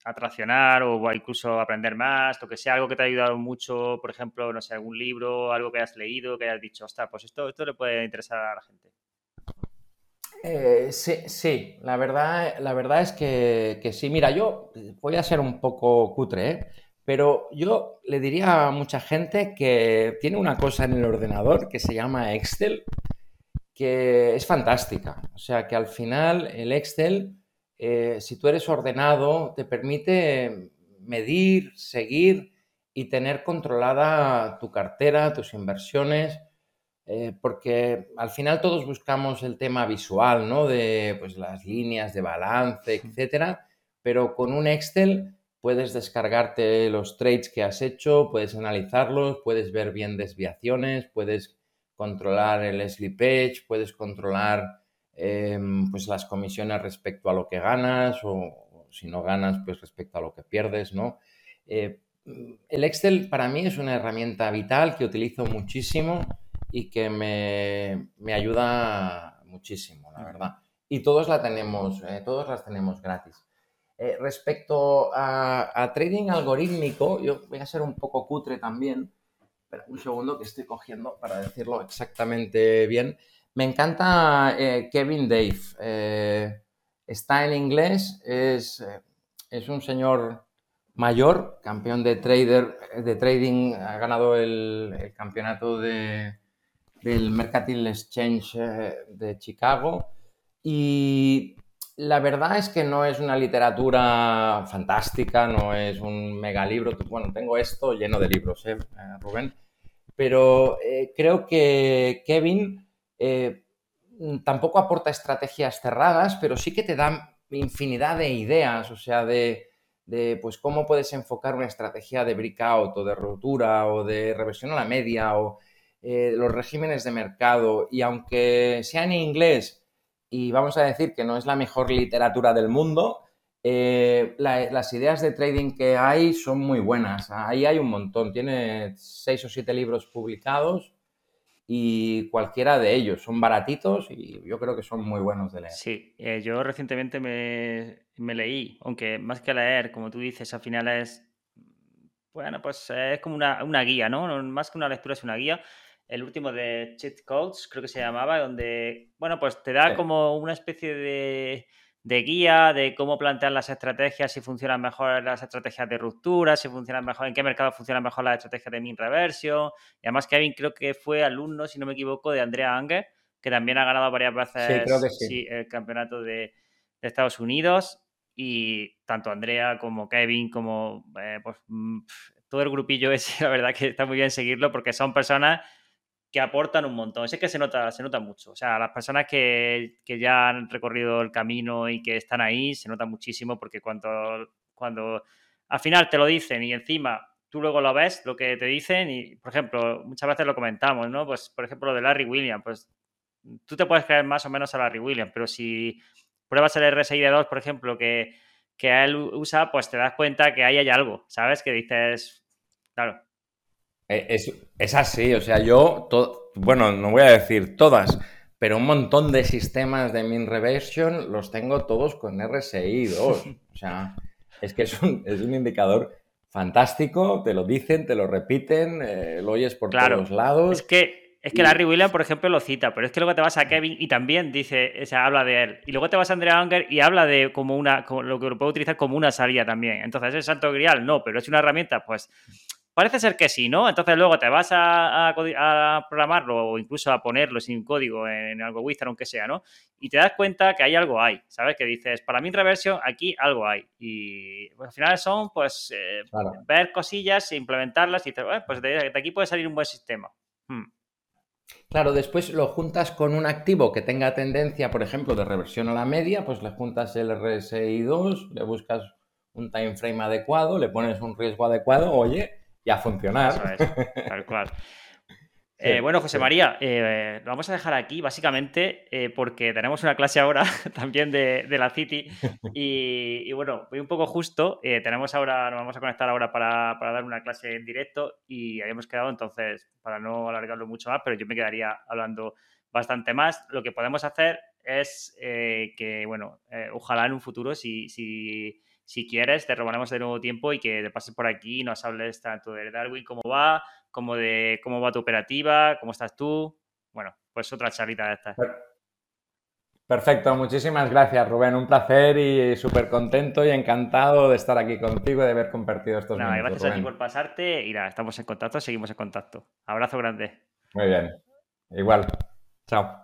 a traccionar o incluso aprender más, o que sea algo que te ha ayudado mucho, por ejemplo, no sé, algún libro, algo que hayas leído, que hayas dicho, ostras, pues esto, esto le puede interesar a la gente? Eh, sí, la verdad, la verdad es que, sí. Mira, yo voy a ser un poco cutre, ¿eh? pero yo le diría a mucha gente que tiene una cosa en el ordenador que se llama Excel, que es fantástica. O sea, que al final el Excel, eh, si tú eres ordenado, te permite medir, seguir y tener controlada tu cartera, tus inversiones eh, porque al final todos buscamos el tema visual, ¿no? De pues, las líneas de balance, etcétera, pero con un Excel puedes descargarte los trades que has hecho, puedes analizarlos, puedes ver bien desviaciones, puedes controlar el slippage, puedes controlar em, pues las comisiones respecto a lo que ganas o, si no ganas, pues respecto a lo que pierdes, ¿no? Eh, el Excel para mí es una herramienta vital que utilizo muchísimo y que me, ayuda muchísimo, la verdad. Y todos la tenemos, eh, todos las tenemos gratis. Eh, respecto a, trading algorítmico, yo voy a ser un poco cutre también. Espera un segundo que estoy cogiendo para decirlo exactamente bien. Me encanta eh, Kevin Dave. está en inglés, es, es un señor mayor, campeón de trader, de trading, ha ganado el campeonato de, del Mercantile Exchange eh, de Chicago y la verdad es que no es una literatura fantástica, no es un megalibro. Bueno, tengo esto lleno de libros, ¿eh, Rubén? Pero eh, creo que Kevin eh, tampoco aporta estrategias cerradas, pero sí que te da infinidad de ideas, o sea, de, pues cómo puedes enfocar una estrategia de breakout o de ruptura o de reversión a la media o los regímenes de mercado. Y aunque sea en inglés, y vamos a decir que no es la mejor literatura del mundo, eh, las ideas de trading que hay son muy buenas. Ahí hay un montón. Tiene seis o siete libros publicados y cualquiera de ellos son baratitos y yo creo que son muy buenos de leer. Sí, eh, yo recientemente me, leí, aunque más que leer, como tú dices, al final es, bueno, pues es como una, una guía, ¿no? Más que una lectura es una guía el último de Cheat Codes, creo que se llamaba, donde, bueno, pues te da como una especie de, guía de cómo plantear las estrategias, si funcionan mejor las estrategias de ruptura, si funcionan mejor, en qué mercado funcionan mejor las estrategias de min reversión. Y además Kevin creo que fue alumno, si no me equivoco, de Andrea Anger, que también ha ganado varias veces el campeonato de, Estados Unidos. Y tanto Andrea como Kevin, como eh, pues, mm, todo el grupillo (laughs) ese, la verdad que está muy bien seguirlo porque son personas que aportan un montón. Es que se nota, se nota mucho. O sea, las personas que, ya han recorrido el camino y que están ahí, se nota muchísimo porque cuando, cuando al final te lo dicen y encima tú luego lo ves, lo que te dicen, y por ejemplo, muchas veces lo comentamos, ¿no? Pues por ejemplo, lo de Larry Williams, pues tú te puedes creer más o menos a Larry Williams, pero si pruebas el RSI de 2, por ejemplo, que, que él usa, pues te das cuenta que ahí hay algo, ¿sabes? Que dices, claro, eh, es, así, o sea, yo, bueno, no voy a decir todas, pero un montón de sistemas de min reversion los tengo todos con RSI 2. (laughs) O sea, es que es un, indicador fantástico, te lo dicen, te lo repiten, eh, lo oyes por todos lados. Es que es que Larry Williams, por ejemplo, lo cita, pero es que luego te vas a Kevin y también dice, o sea, habla de él. Y luego te vas a Andrea Unger y habla de como una, lo que lo puedo utilizar como una salida también. Entonces, ¿es santo grial? No, pero es una herramienta, pues Parece ser que sí, ¿no? Entonces luego te vas a, programarlo o incluso a ponerlo sin código en, algo Wizard, aunque sea, ¿no? Y te das cuenta que hay algo ahí, ¿sabes? Que dices, para mi reversión, aquí algo hay. Y pues, al final son, pues, eh, ver cosillas, e implementarlas y dices, pues de, aquí puede salir un buen sistema. Hmm. Claro, después lo juntas con un activo que tenga tendencia, por ejemplo, de reversión a la media, pues le juntas el RSI 2, le buscas un time frame adecuado, le pones un riesgo adecuado, oye, y a funcionar. tal cual. (laughs) Eh, bueno, José María, eh, lo vamos a dejar aquí básicamente eh, porque tenemos una clase ahora (laughs) también de, la City (laughs) y, bueno, voy un poco justo. tenemos ahora, nos vamos a conectar ahora para, dar una clase en directo y habíamos quedado entonces para no alargarlo mucho más, pero yo me quedaría hablando bastante más. Lo que podemos hacer es que, bueno, ojalá en un futuro, si, si si quieres, te robaremos de nuevo tiempo y que te pases por aquí y nos hables tanto de Darwin, cómo va, como de cómo va tu operativa, cómo estás tú. Bueno, pues otra charlita de estas. Perfecto, muchísimas gracias Rubén, un placer y súper contento y encantado de estar aquí contigo y de haber compartido estos minutos. Gracias a ti por pasarte y nada, estamos en contacto, seguimos en contacto. Abrazo grande. Muy bien, igual. Chao.